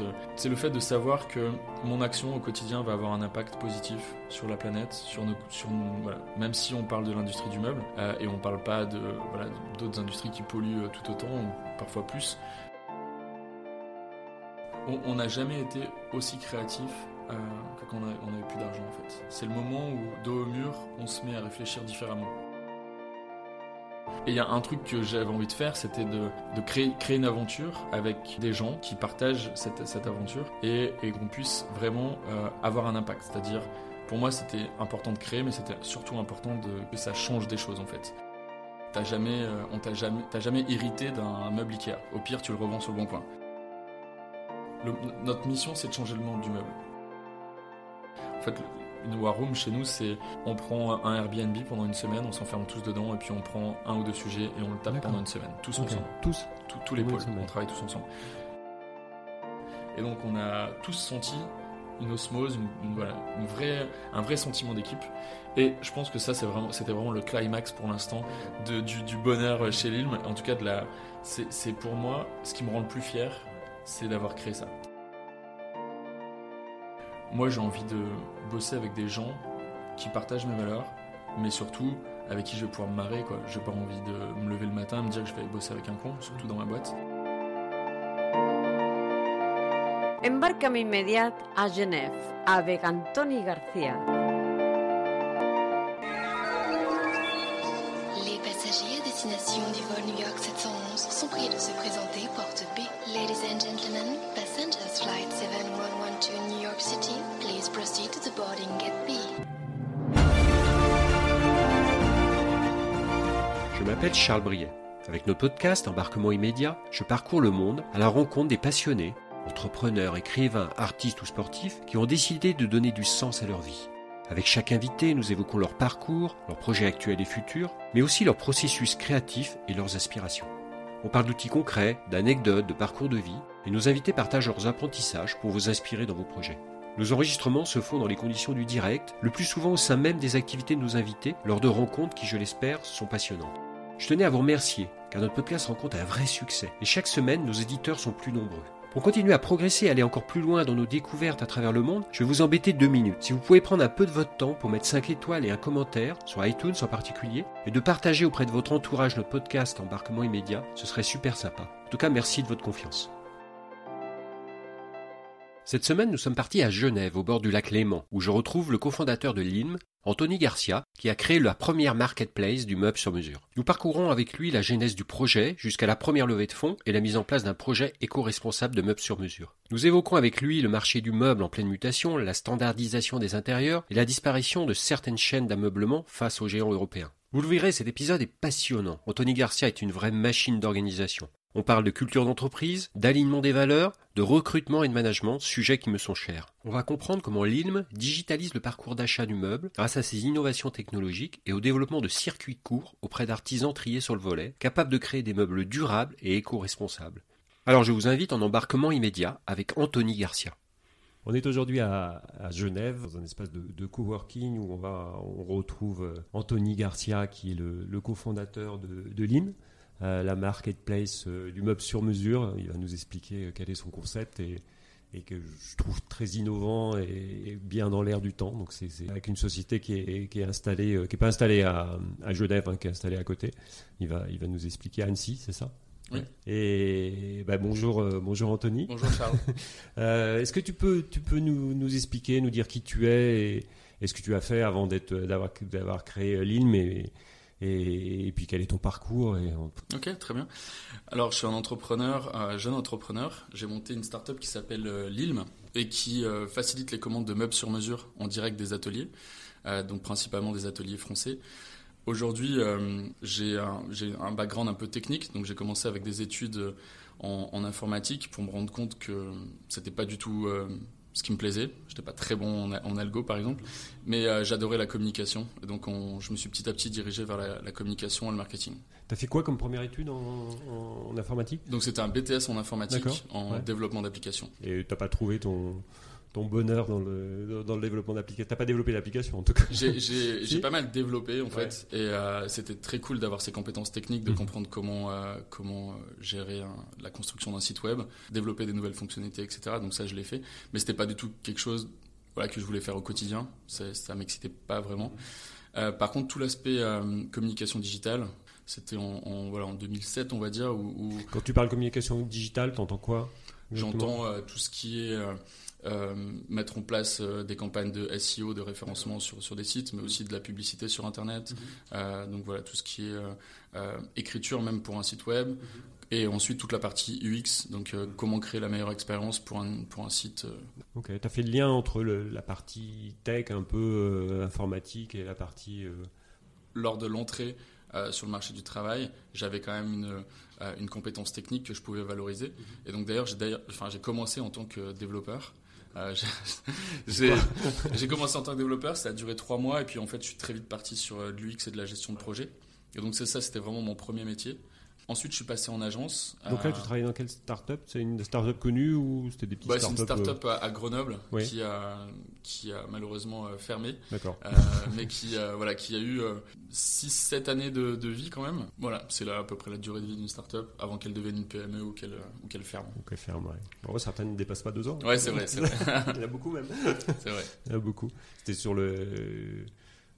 Euh, c'est le fait de savoir que mon action au quotidien va avoir un impact positif sur la planète, sur nos, même si on parle de l'industrie du meuble euh, et on parle pas de voilà, d'autres industries qui polluent euh, tout autant ou parfois plus. On- n'a jamais été aussi créatif euh, que quand on a- on n'avait plus d'argent en fait. C'est le moment où dos au mur, on se met à réfléchir différemment. Et il y a un truc que j'avais envie de faire, c'était de, créer, une aventure avec des gens qui partagent cette, aventure et, qu'on puisse vraiment euh, avoir un impact. C'est-à-dire, pour moi, c'était important de créer, mais c'était surtout important de, que ça change des choses en fait. T'as jamais, euh, on t'a jamais, t'as jamais irrité d'un meuble Ikea. Au pire, tu le revends sur le bon coin. Notre mission, c'est de changer le monde du meuble. En fait, une war room chez nous, c'est on prend un Airbnb pendant une semaine, on s'enferme tous dedans et puis on prend un ou deux sujets et on le tape pendant une semaine, tous ensemble, Tous tous, tous les Oui, pôles, on travaille tous ensemble. Et donc on a tous senti une osmose, une, une- voilà, une vraie, un vrai sentiment d'équipe. Et je pense que ça, vraiment, c'était vraiment le climax pour l'instant du, du bonheur chez l'ILM. En tout cas, c'est pour moi ce qui me rend le plus fier, c'est d'avoir créé ça. Moi, j'ai envie de bosser avec des gens qui partagent mes valeurs, mais surtout avec qui je vais pouvoir me marrer. Quoi. J'ai pas envie de me lever le matin et me dire que je vais bosser avec un con, surtout dans ma boîte. Embarcame immédiat à Genève avec Anthony Garcia. Les passagers à destination du vol New York 711 sont priés de se présenter porte B. Ladies and gentlemen, flight 7112 to New York City, please proceed to the boarding gate B. Je m'appelle Charles Briet. Avec notre podcast Embarquement immédiat, je parcours le monde à la rencontre des passionnés, entrepreneurs, écrivains, artistes ou sportifs qui ont décidé de donner du sens à leur vie. Avec chaque invité, nous évoquons leur parcours, leurs projets actuels et futurs, mais aussi leur processus créatif et leurs aspirations. On parle d'outils concrets, d'anecdotes, de parcours de vie, et nos invités partagent leurs apprentissages pour vous inspirer dans vos projets. Nos enregistrements se font dans les conditions du direct, le plus souvent au sein même des activités de nos invités, lors de rencontres qui, je l'espère, sont passionnantes. Je tenais à vous remercier, car notre podcast rencontre un vrai succès, et chaque semaine, nos éditeurs sont plus nombreux. Pour continuer à progresser et aller encore plus loin dans nos découvertes à travers le monde, je vais vous embêter deux minutes. Si vous pouvez prendre un peu de votre temps pour mettre 5 étoiles et un commentaire, sur iTunes en particulier, et de partager auprès de votre entourage notre podcast Embarquement immédiat, ce serait super sympa. En tout cas, merci de votre confiance. Cette semaine, nous sommes partis à Genève, au bord du lac Léman, où je retrouve le cofondateur de l'ILM, Anthony Garcia, qui a créé la première marketplace du meuble sur mesure. Nous parcourons avec lui la genèse du projet jusqu'à la première levée de fonds et la mise en place d'un projet éco-responsable de meubles sur mesure. Nous évoquons avec lui le marché du meuble en pleine mutation, la standardisation des intérieurs et la disparition de certaines chaînes d'ameublement face aux géants européens. Vous le verrez, cet épisode est passionnant. Anthony Garcia est une vraie machine d'organisation. On parle de culture d'entreprise, d'alignement des valeurs, de recrutement et de management, sujets qui me sont chers. On va comprendre comment l'ILM digitalise le parcours d'achat du meuble grâce à ses innovations technologiques et au développement de circuits courts auprès d'artisans triés sur le volet, capables de créer des meubles durables et éco-responsables. Alors je vous invite en embarquement immédiat avec Anthony Garcia. On est aujourd'hui à, Genève, dans un espace de, coworking où on, retrouve euh, Anthony Garcia, qui est le, cofondateur de, de euh, la marketplace euh, du meuble sur mesure. Il va nous expliquer euh, quel est son concept et, et que je trouve très innovant et, bien dans l'air du temps. Donc c'est avec une société qui est, qui est installée, euh, qui est pas installée à, à Genève, hein, qui est installée à côté. Il va, il va nous expliquer à Annecy, c'est ça? Oui. Et bah, bonjour, euh, bonjour Anthony. Bonjour Charles. Euh, Est-ce que tu peux, tu peux nous, nous expliquer, nous dire qui tu es et, et ce que tu as fait avant d'être, d'avoir, d'avoir créé l'ILM et, et, puis quel est ton parcours on- Ok, très bien. Alors, je suis un entrepreneur, un jeune entrepreneur. J'ai monté une startup qui s'appelle euh, l'ILM et qui euh, facilite les commandes de meubles sur mesure en direct des ateliers, euh, donc principalement des ateliers français. Aujourd'hui, euh, j'ai un, un background un peu technique, donc j'ai commencé avec des études euh, en, en informatique pour me rendre compte que c'était pas du tout euh, ce qui me plaisait. J'étais pas très bon en, algo par exemple, mais euh, j'adorais la communication. Et donc je me suis petit à petit dirigé vers la, communication et le marketing. Tu as fait quoi comme première étude en, informatique? Donc c'était un BTS en informatique, en développement d'applications. Et t'as pas trouvé ton ton bonheur dans le, dans le développement d'applications T'as pas développé l'application en tout cas J'ai pas mal développé en fait, et euh, c'était très cool d'avoir ces compétences techniques, de mhm. comprendre comment, euh, comment euh, gérer la construction d'un site web, développer des nouvelles fonctionnalités, etc. Donc ça, je l'ai fait, mais c'était pas du tout quelque chose voilà, que je voulais faire au quotidien, ça, ça m'excitait pas vraiment. par contre, tout l'aspect communication digitale, c'était en, voilà, en 2007, on va dire. Où, Quand tu parles communication digitale, t'entends quoi J'entends tout ce qui est euh, mettre en place euh, des campagnes de SEO, de référencement sur, sur des sites, mais aussi de la publicité sur Internet. Mhm. Euh, donc voilà, tout ce qui est écriture même pour un site web. Mhm. Et ensuite toute la partie UX, donc comment créer la meilleure expérience pour un, pour un site. Ok, tu as fait le lien entre la partie tech un peu informatique et la partie... Lors de l'entrée sur le marché du travail, j'avais quand même une, une, compétence technique que je pouvais valoriser. Et donc d'ailleurs, j'ai enfin, commencé en tant que développeur. Euh, j'ai commencé en tant que développeur, ça a duré trois mois et puis en fait je suis très vite parti sur euh, de l'UX et de la gestion de projet. Et donc c'est ça, c'était vraiment mon premier métier. Ensuite, je suis passé en agence. Donc là, tu travaillais dans quelle start-up? C'est une start-up connue ou c'était des petites bah, C'est une start-up euh, à Grenoble qui, a, qui a malheureusement euh, fermé. D'accord. Euh, mais qui, voilà, qui a eu 6-7 années de, de, vie quand même. Voilà, c'est là à peu près la durée de vie d'une start-up avant qu'elle devienne une PME ou qu'elle ou qu'elle ferme. Ou qu'elle ferme, ouais. Bon, certaines ne dépassent pas deux ans. Ouais, c'est vrai, c'est vrai. Il y en a beaucoup même. C'est vrai. Il y en a beaucoup. C'était sur le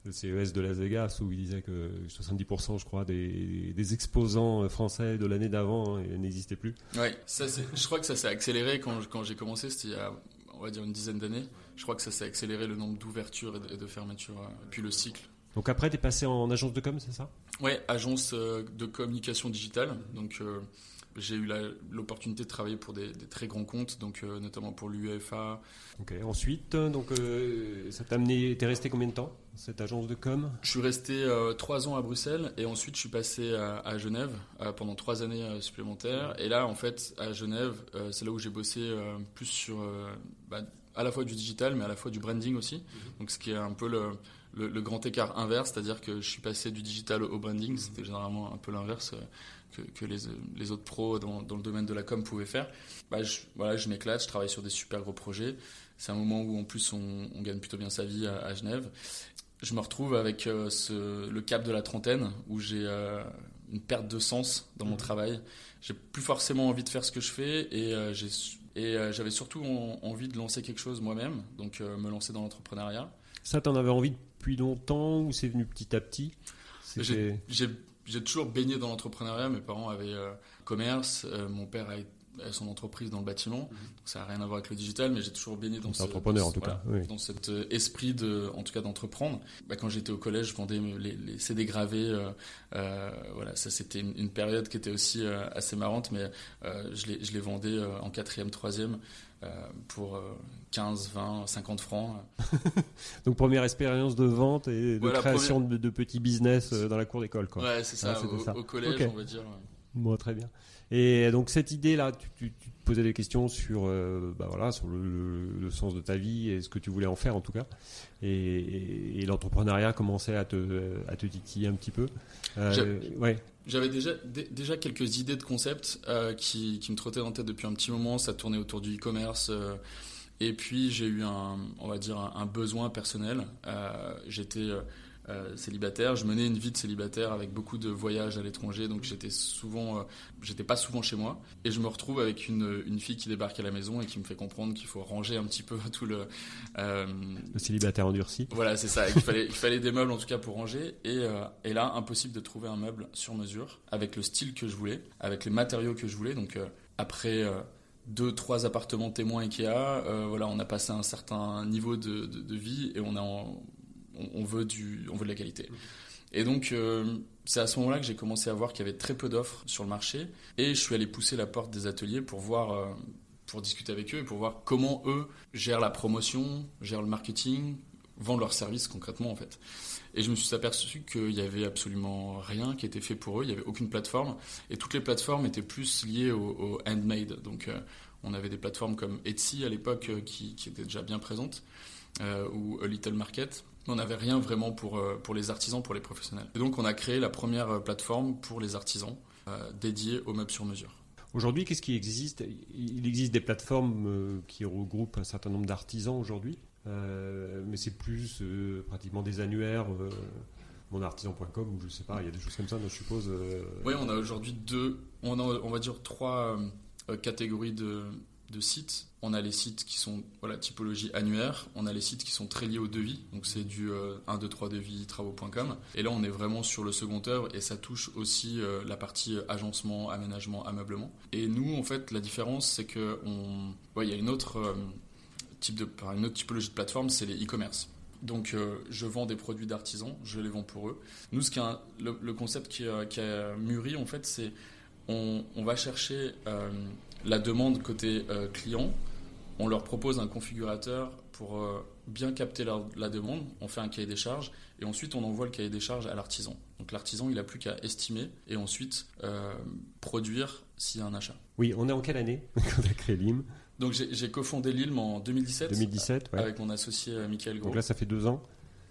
le CES de Las Vegas où il disait que 70% je crois des, des exposants français de l'année d'avant hein, n'existaient plus. Oui, je crois que ça s'est accéléré quand, quand j'ai commencé, c'était il y a on va dire une dizaine d'années. Je crois que ça s'est accéléré le nombre d'ouvertures et de, fermetures, euh, puis le cycle. Donc après, tu es passé en agence de com, c'est ça? Oui, agence euh, de communication digitale. Donc euh, j'ai eu l'opportunité de travailler pour des, très grands comptes, donc euh, notamment pour l'UEFA. Ok. Ensuite, donc euh, ça t'a amené. T'es resté combien de temps? Cette agence de com Je suis resté euh, trois ans à Bruxelles et ensuite je suis passé à, Genève pendant trois années supplémentaires. Et là, en fait, à Genève, c'est là où j'ai bossé plus sur bah, à la fois du digital, mais à la fois du branding aussi. Mhm. Donc, ce qui est un peu le, le, grand écart inverse, c'est-à-dire que je suis passé du digital au branding. C'était généralement un peu l'inverse que, les, autres pros dans, le domaine de la com pouvaient faire. Bah, je, voilà, je m'éclate, je travaille sur des super gros projets. C'est un moment où en plus on, gagne plutôt bien sa vie à, Genève. Je me retrouve avec euh, le cap de la trentaine où j'ai euh, une perte de sens dans mon mmh. travail. J'ai plus forcément envie de faire ce que je fais et euh, j'avais surtout envie de lancer quelque chose moi-même, donc me lancer dans l'entrepreneuriat. Ça, t'en avais envie depuis longtemps ou c'est venu petit à petit? J'ai toujours baigné dans l'entrepreneuriat. Mes parents avaient commerce. Mon père a, son entreprise dans le bâtiment. Mhm. ça n'a rien à voir avec le digital, mais j'ai toujours baigné dans, ce, entrepreneur, en tout cas, dans cet euh, esprit de, en tout cas, d'entreprendre. Bah, quand j'étais au collège, je vendais les, les CD gravés. voilà, ça c'était une, période qui était aussi assez marrante, mais je, les, je les vendais en quatrième, troisième. pour 15, 20, 50 francs. Donc première expérience de vente et de création de, petits business euh, dans la cour d'école. Quoi. Ouais, c'est ça, au, collège, on va dire. Bon, très bien. Et donc cette idée-là, tu, te posais des questions sur, euh, bah voilà, sur le, sens de ta vie et ce que tu voulais en faire en tout cas. Et, l'entrepreneuriat commençait à te, à te titiller un petit peu. Euh, ouais. J'avais déjà, déjà quelques idées de concepts qui, qui, me trottaient en tête depuis un petit moment. Ça tournait autour du e-commerce. Et puis j'ai eu un, on va dire, un, besoin personnel. Euh, j'étais euh, euh, célibataire, je menais une vie de célibataire avec beaucoup de voyages à l'étranger, donc j'étais souvent, j'étais pas souvent chez moi. Et je me retrouve avec une, une, fille qui débarque à la maison et qui me fait comprendre qu'il faut ranger un petit peu tout le. le célibataire endurci. Voilà, c'est ça. Il fallait, il fallait des meubles en tout cas pour ranger. Et, et là, impossible de trouver un meuble sur mesure avec le style que je voulais, avec les matériaux que je voulais. Donc après deux, trois appartements témoins Ikea. Euh, voilà, on a passé un certain niveau de, de, vie et on, a on, veut du, on veut de la qualité. Et donc, euh, c'est à ce moment-là que j'ai commencé à voir qu'il y avait très peu d'offres sur le marché. Et je suis allé pousser la porte des ateliers pour voir, euh, pour discuter avec eux et pour voir comment eux gèrent la promotion, gèrent le marketing, vendent leurs services concrètement en fait. Et je me suis aperçu qu'il y avait absolument rien qui était fait pour eux, il n'y avait aucune plateforme. Et toutes les plateformes étaient plus liées au, handmade. Donc, euh, On avait des plateformes comme Etsy à l'époque qui, qui étaient déjà bien présentes, ou A Little Market. Mais on n'avait rien vraiment pour, pour les artisans, pour les professionnels. Et donc on a créé la première plateforme pour les artisans dédiée aux meubles sur mesure. Aujourd'hui, qu'est-ce qui existe? Il existe des plateformes qui regroupent un certain nombre d'artisans aujourd'hui, mais c'est plus pratiquement des annuaires monartisan.com ou je sais pas, il y a des choses comme ça, je suppose. Euh, oui, on a aujourd'hui deux, on, on va dire trois euh, catégories de, de, sites. On a les sites qui sont voilà, typologie annuaire, on a les sites qui sont très liés au devis, donc c'est du 1, 2, 3 devis, travaux.com. Et là, on est vraiment sur le second œuvre et ça touche aussi euh, la partie agencement, aménagement, ameublement. Et nous, en fait, la différence, c'est que on, il y a une autre, type de, une autre typologie de plateforme, c'est les e-commerce. Donc euh, je vends des produits d'artisans, je les vends pour eux. Nous, ce qui le, concept qui, a mûri, en fait, c'est on, va chercher euh, la demande côté euh, client, on leur propose un configurateur pour bien capter la demande, on fait un cahier des charges et ensuite on envoie le cahier des charges à l'artisan. Donc l'artisan, il n'a plus qu'à estimer et ensuite produire s'il y a un achat. Oui, on est en quelle année quand on a créé l'IM donc j'ai cofondé l'ILM en 2017, 2017 avec mon associé euh, Michael Gros. Donc là, ça fait deux ans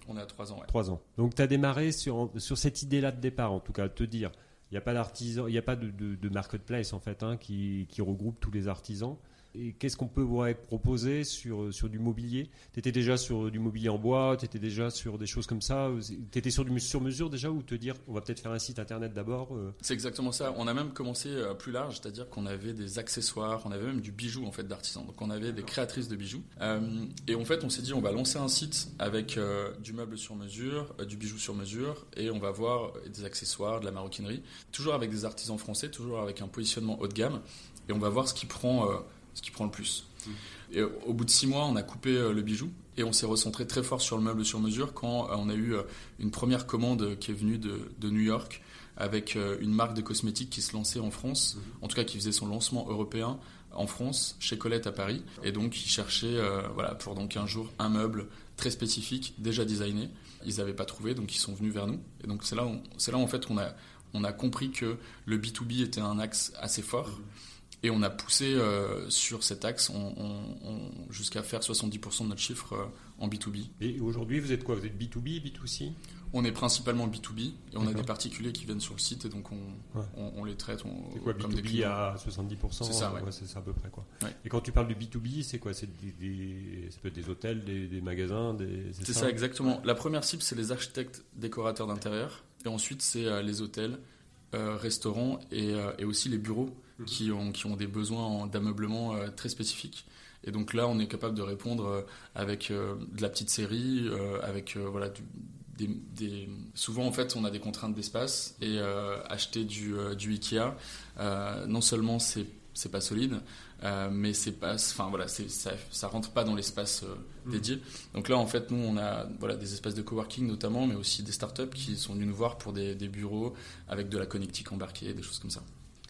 On est à trois ans, ouais. Trois ans. Donc tu as démarré sur, sur cette idée-là de départ, en tout cas, de te dire, il n'y a pas d'artisan, il a pas de, de, marketplace en fait hein, qui, qui regroupe tous les artisans qu'est-ce qu'on peut vous proposer sur, sur du mobilier? Tu étais déjà sur du mobilier en bois, tu étais déjà sur des choses comme ça? Tu étais sur du sur-mesure déjà ou te dire on va peut-être faire un site internet d'abord euh? C'est exactement ça. On a même commencé euh, plus large, c'est-à-dire qu'on avait des accessoires, on avait même du bijou en fait d'artisans. Donc on avait des créatrices de bijoux. Euh, et en fait on s'est dit on va lancer un site avec du meuble sur mesure, du bijou sur mesure et on va voir des accessoires, de la maroquinerie. Toujours avec des artisans français, toujours avec un positionnement haut de gamme. Et on va voir ce qui prend ce qui prend le plus. Et au bout de six mois, on a coupé euh, le bijou et on s'est recentré très fort sur le meuble sur mesure quand euh, on a eu euh, une première commande qui est venue de, New York avec une marque de cosmétiques qui se lançait en France, en tout cas qui faisait son lancement européen en France, chez Colette à Paris. Et donc, ils cherchaient voilà, pour donc 15 jours un meuble très spécifique, déjà designé. Ils n'avaient pas trouvé, donc ils sont venus vers nous. Et donc, c'est là, c'est là en fait qu'on a, on a compris que le B2B était un axe assez fort. Et on a poussé euh, sur cet axe jusqu'à faire 70% de notre chiffre euh, en B2B. Et aujourd'hui, vous êtes quoi? Vous êtes B2B, B2C On est principalement B2B et on a des particuliers qui viennent sur le site et donc on, les traite c'est quoi, comme B2B à 70% C'est ça, ouais. c'est ça à peu près. Quoi. Et quand tu parles de B2B, c'est quoi? C'est des, Ça peut être des hôtels, des, magasins C'est ça, exactement. La première cible, c'est les architectes décorateurs d'intérieur. Et ensuite, c'est euh, les hôtels, restaurants et, et aussi les bureaux qui ont, qui ont des besoins d'ameublement euh, très spécifiques. Et donc là, on est capable de répondre euh, avec euh, de la petite série, avec voilà, des, souvent en fait on a des contraintes d'espace et acheter du, du Ikea non seulement c'est c'est pas solide mais c'est pas enfin voilà ça, ça rentre pas dans l'espace mmh. dédié donc là en fait nous on a voilà des espaces de coworking notamment mais aussi des startups qui sont venus nous voir pour des, des bureaux avec de la connectique embarquée des choses comme ça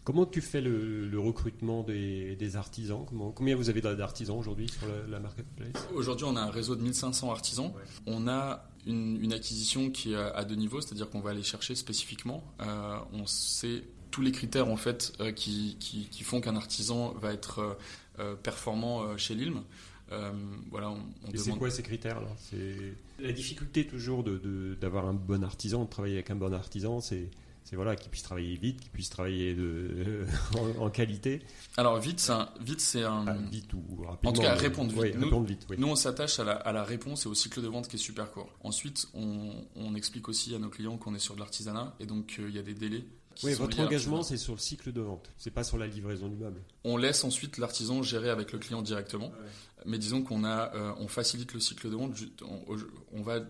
Comment tu fais le, recrutement des, artisans? Combien vous avez d'artisans aujourd'hui sur la, marketplace? Aujourd'hui, on a un réseau de 1500 artisans. On a une, acquisition qui est à deux niveaux, c'est-à-dire qu'on va aller chercher spécifiquement. Euh, on sait tous les critères en fait euh, qui, font qu'un artisan va être euh, performant chez l'ILM. voilà, Et c'est quoi ces critères là? C'est la difficulté toujours d'avoir un bon artisan, de travailler avec un bon artisan, c'est c'est voilà, qu'ils puissent travailler vite, qu'ils puissent travailler de, en, qualité. Alors vite, c'est un, vite, c'est un. vite ou rapidement. En tout cas, répondre vite. nous, répondre vite nous, on s'attache à la, à la, réponse et au cycle de vente qui est super court. Ensuite, on, on explique aussi à nos clients qu'on est sur de l'artisanat et donc euh, il y a des délais. Oui, votre engagement, c'est sur le cycle de vente, c'est pas sur la livraison du meuble. On laisse ensuite l'artisan gérer avec le client directement, mais disons qu'on a, euh, on facilite le cycle de vente. On, on va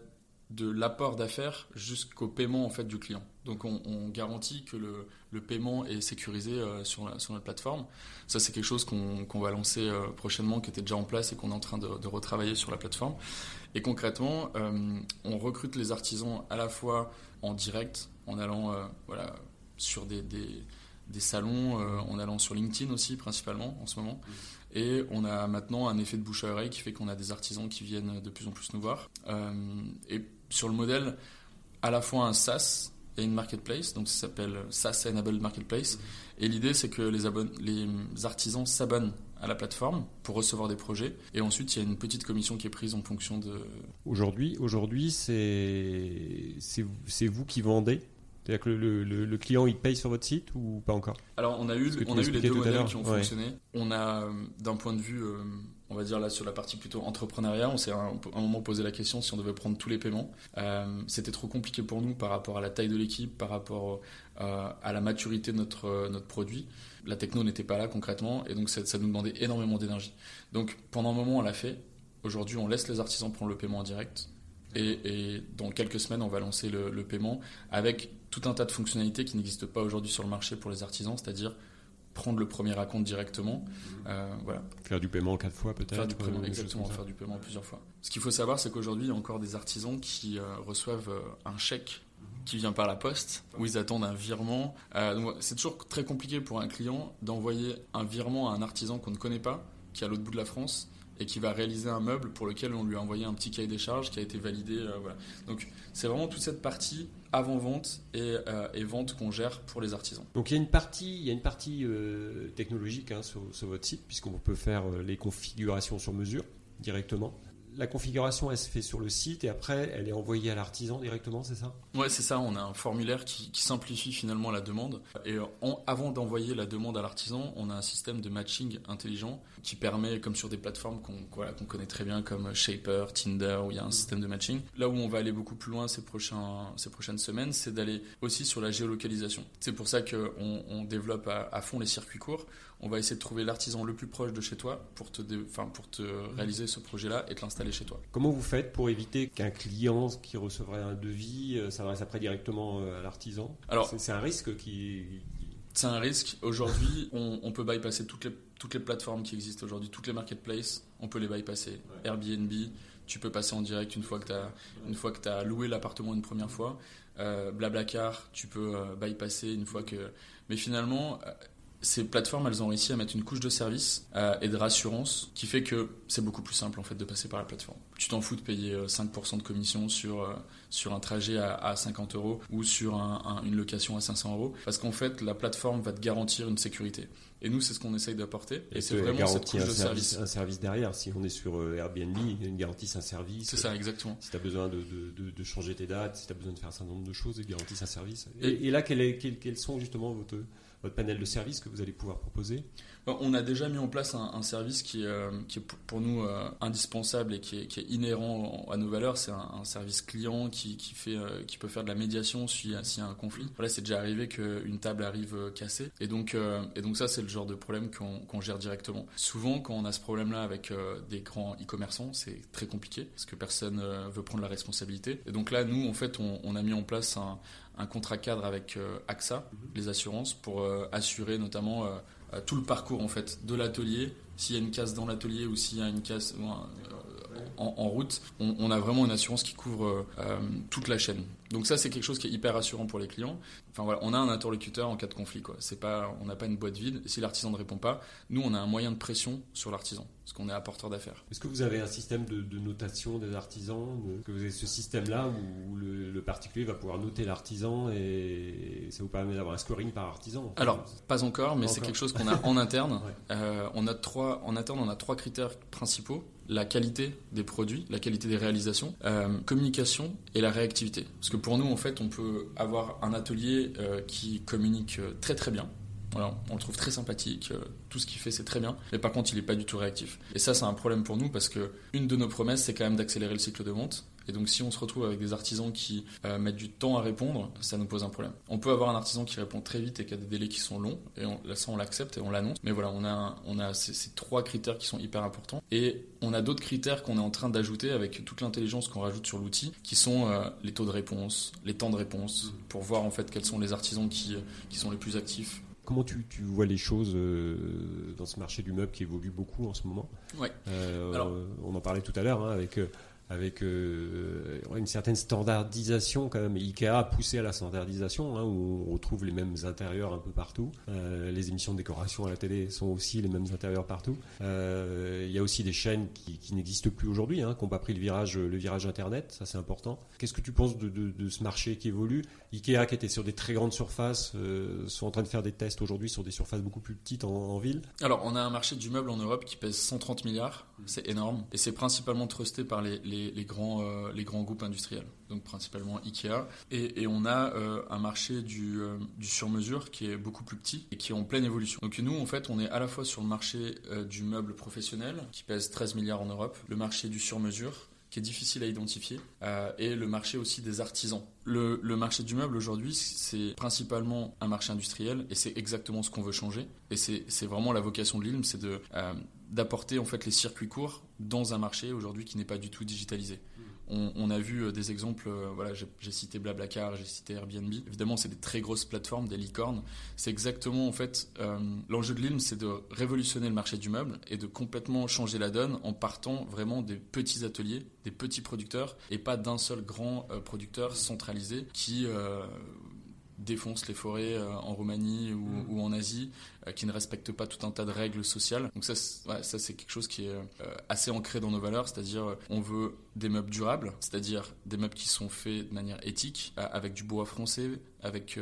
de l'apport d'affaires jusqu'au paiement en fait du client. Donc on, garantit que le, le, paiement est sécurisé euh, sur, sur, notre plateforme. Ça c'est quelque chose qu'on va lancer euh, prochainement, qui était déjà en place et qu'on est en train de, retravailler sur la plateforme. Et concrètement, euh, on recrute les artisans à la fois en direct, en allant voilà, sur des, des, des salons, en allant sur LinkedIn aussi principalement en ce moment. Et on a maintenant un effet de bouche à oreille qui fait qu'on a des artisans qui viennent de plus en plus nous voir. et sur le modèle à la fois un SaaS et une marketplace, donc ça s'appelle SaaS Enabled Marketplace. Mm-hmm. Et l'idée, c'est que les, les artisans s'abonnent à la plateforme pour recevoir des projets. Et ensuite, il y a une petite commission qui est prise en fonction de. Aujourd'hui, aujourd'hui, c'est c'est vous qui vendez c'est-à-dire que le, le, le, client, il paye sur votre site ou pas encore? Alors, on a eu, on a eu les deux modèles qui ont fonctionné. On a, euh, d'un point de vue, euh, on va dire là sur la partie plutôt entrepreneuriat, on s'est à un, moment posé la question si on devait prendre tous les paiements. Euh, C'était trop compliqué pour nous par rapport à la taille de l'équipe, par rapport euh, à la maturité de notre, notre produit. La techno n'était pas là concrètement et donc ça, ça nous demandait énormément d'énergie. Donc, pendant un moment, on l'a fait. Aujourd'hui, on laisse les artisans prendre le paiement en direct. Et, dans quelques semaines, on va lancer le, le, paiement avec tout un tas de fonctionnalités qui n'existent pas aujourd'hui sur le marché pour les artisans, c'est-à-dire prendre le premier raconte directement. Euh, voilà. Faire du paiement quatre fois peut-être Faire du paiement, exactement, faire du paiement plusieurs fois. Ce qu'il faut savoir, c'est qu'aujourd'hui, il y a encore des artisans qui euh, reçoivent euh, un chèque qui vient par la poste, où ils attendent un virement. Euh, c'est toujours très compliqué pour un client d'envoyer un virement à un artisan qu'on ne connaît pas, qui est à l'autre bout de la France, et qui va réaliser un meuble pour lequel on lui a envoyé un petit cahier des charges qui a été validé. Euh. Donc c'est vraiment toute cette partie avant-vente et, euh, et, vente qu'on gère pour les artisans. Donc il y a une partie, il y a une partie euh, technologique hein, sur, votre site, puisqu'on peut faire les configurations sur mesure directement la configuration, elle se fait sur le site et après, elle est envoyée à l'artisan directement, c'est ça? Ouais, c'est ça. On a un formulaire qui, simplifie finalement la demande. Et avant d'envoyer la demande à l'artisan, on a un système de matching intelligent qui permet, comme sur des plateformes qu'on connaît très bien, comme Shaper, Tinder, où il y a un système de matching. Là où on va aller beaucoup plus loin ces, prochaines semaines, c'est d'aller aussi sur la géolocalisation. C'est pour ça qu'on on développe à fond les circuits courts on va essayer de trouver l'artisan le plus proche de chez toi pour te, pour te réaliser ce projet-là et te l'installer chez toi. Comment vous faites pour éviter qu'un client qui recevrait un devis euh, s'adresse après directement euh, à l'artisan? Alors, c'est un risque qui. C'est un risque. Aujourd'hui, on, peut bypasser toutes les, toutes les plateformes qui existent aujourd'hui, toutes les marketplaces, on peut les bypasser. Airbnb, tu peux passer en direct une fois que tu as, une fois que as loué l'appartement une première fois. Euh, Blablacar, tu peux bypasser une fois que. Mais finalement, ces plateformes, elles ont réussi à mettre une couche de service euh, et de rassurance qui fait que c'est beaucoup plus simple en fait de passer par la plateforme. Tu t'en fous de payer 5% euh, de commission sur, euh, sur un trajet à, 50 euros ou sur une location à 500 euros parce qu'en fait la plateforme va te garantir une sécurité. Et nous, c'est ce qu'on essaye d'apporter. Et, c'est vraiment cette couche de service, Un service derrière. Si on est sur Airbnb, il y a une garantie, c'est un service. C'est ça, exactement. Si tu as besoin de, de, de, changer tes dates, si tu as besoin de faire un certain nombre de choses, il garantit un service. Et, et là, quels, quels, sont justement vos votre panel de services que vous allez pouvoir proposer On a déjà mis en place un, service qui, euh, qui, est pour nous euh, indispensable et qui est, qui est, inhérent à nos valeurs. C'est un, service client qui, qui fait, euh, qui peut faire de la médiation s'il y a un conflit. Voilà, c'est déjà arrivé qu'une table arrive cassée. Et donc, et donc ça, c'est le genre de problème qu'on gère directement. Souvent, quand on a ce problème-là avec des grands e-commerçants, c'est très compliqué parce que personne veut prendre la responsabilité. Et donc là, nous, en fait, on, on a mis en place un, un contrat cadre avec euh, AXA, les assurances, pour euh, assurer notamment euh, tout le parcours en fait de l'atelier. S'il y a une casse dans l'atelier ou s'il y a une casse en, route, on, a vraiment une assurance qui couvre toute la chaîne. Donc ça, c'est quelque chose qui est hyper rassurant pour les clients. Enfin voilà, on a un interlocuteur en cas de conflit. Quoi. C'est pas, on n'a pas une boîte vide. Si l'artisan ne répond pas, nous, on a un moyen de pression sur l'artisan, parce qu'on est apporteur d'affaires. Est-ce que vous avez un système de, notation des artisans Que vous avez ce système-là où le, particulier va pouvoir noter l'artisan et ça vous permet d'avoir un scoring par artisan Alors, pas encore, mais c'est quelque chose qu'on a en interne. Euh, on a trois, en interne, on a trois critères principaux la qualité des produits, la qualité des réalisations, euh, communication et la réactivité. Parce que pour nous, en fait, on peut avoir un atelier euh, qui communique euh, très très bien. On le trouve très sympathique, tout ce qu'il fait c'est très bien, mais par contre il n'est pas du tout réactif. Et ça c'est un problème pour nous parce que une de nos promesses c'est quand même d'accélérer le cycle de vente. Et donc si on se retrouve avec des artisans qui euh, mettent du temps à répondre, ça nous pose un problème. On peut avoir un artisan qui répond très vite et qui a des délais qui sont longs, et on, là ça on l'accepte et on l'annonce. Mais voilà, on a, on a ces, trois critères qui sont hyper importants. Et on a d'autres critères qu'on est en train d'ajouter avec toute l'intelligence qu'on rajoute sur l'outil, qui sont euh, les taux de réponse, les temps de réponse, pour voir en fait quels sont les artisans qui, qui sont les plus actifs Comment tu, tu, vois les choses euh, dans ce marché du meuble qui évolue beaucoup en ce moment? Ouais. on en parlait tout à l'heure hein, avec avec euh, une certaine standardisation quand même. Ikea a poussé à la standardisation, hein, où on retrouve les mêmes intérieurs un peu partout. Euh, les émissions de décoration à la télé sont aussi les mêmes intérieurs partout. Euh, il y a aussi des chaînes qui, n'existent plus aujourd'hui, hein, qui n'ont pas pris le virage, Internet, ça c'est important. Qu'est-ce que tu penses de, ce marché qui évolue? Ikea qui était sur des très grandes surfaces sont en train de faire des tests aujourd'hui sur des surfaces beaucoup plus petites en, ville. Alors on a un marché du meuble en Europe qui pèse 130 milliards, c'est énorme, et c'est principalement trusté par les, les grands, euh, les grands groupes industriels, donc principalement Ikea, et, on a euh, un marché du, euh, du sur-mesure qui est beaucoup plus petit et qui est en pleine évolution. Donc nous en fait on est à la fois sur le marché du meuble professionnel qui pèse 13 milliards en Europe, le marché du sur-mesure qui est difficile à identifier, et le marché aussi des artisans. Le, marché du meuble aujourd'hui, c'est principalement un marché industriel, et c'est exactement ce qu'on veut changer. Et c'est vraiment la vocation de l'ILM, c'est de d'apporter en fait les circuits courts dans un marché aujourd'hui qui n'est pas du tout digitalisé. On, on, a vu des exemples, euh, voilà, j'ai cité Blablacar, j'ai cité Airbnb. Évidemment, c'est des très grosses plateformes, des licornes. C'est exactement, en fait, euh, l'enjeu de l'ILM, c'est de révolutionner le marché du meuble et de complètement changer la donne en partant vraiment des petits ateliers, des petits producteurs et pas d'un seul grand euh, producteur centralisé qui défonce les forêts en Roumanie ou, mmh. ou en Asie euh, qui ne respectent pas tout un tas de règles sociales. Donc ça, ouais, ça c'est quelque chose qui est euh, assez ancré dans nos valeurs, c'est-à-dire euh, on veut des meubles durables, c'est-à-dire des meubles qui sont faits de manière éthique, avec du bois français, avec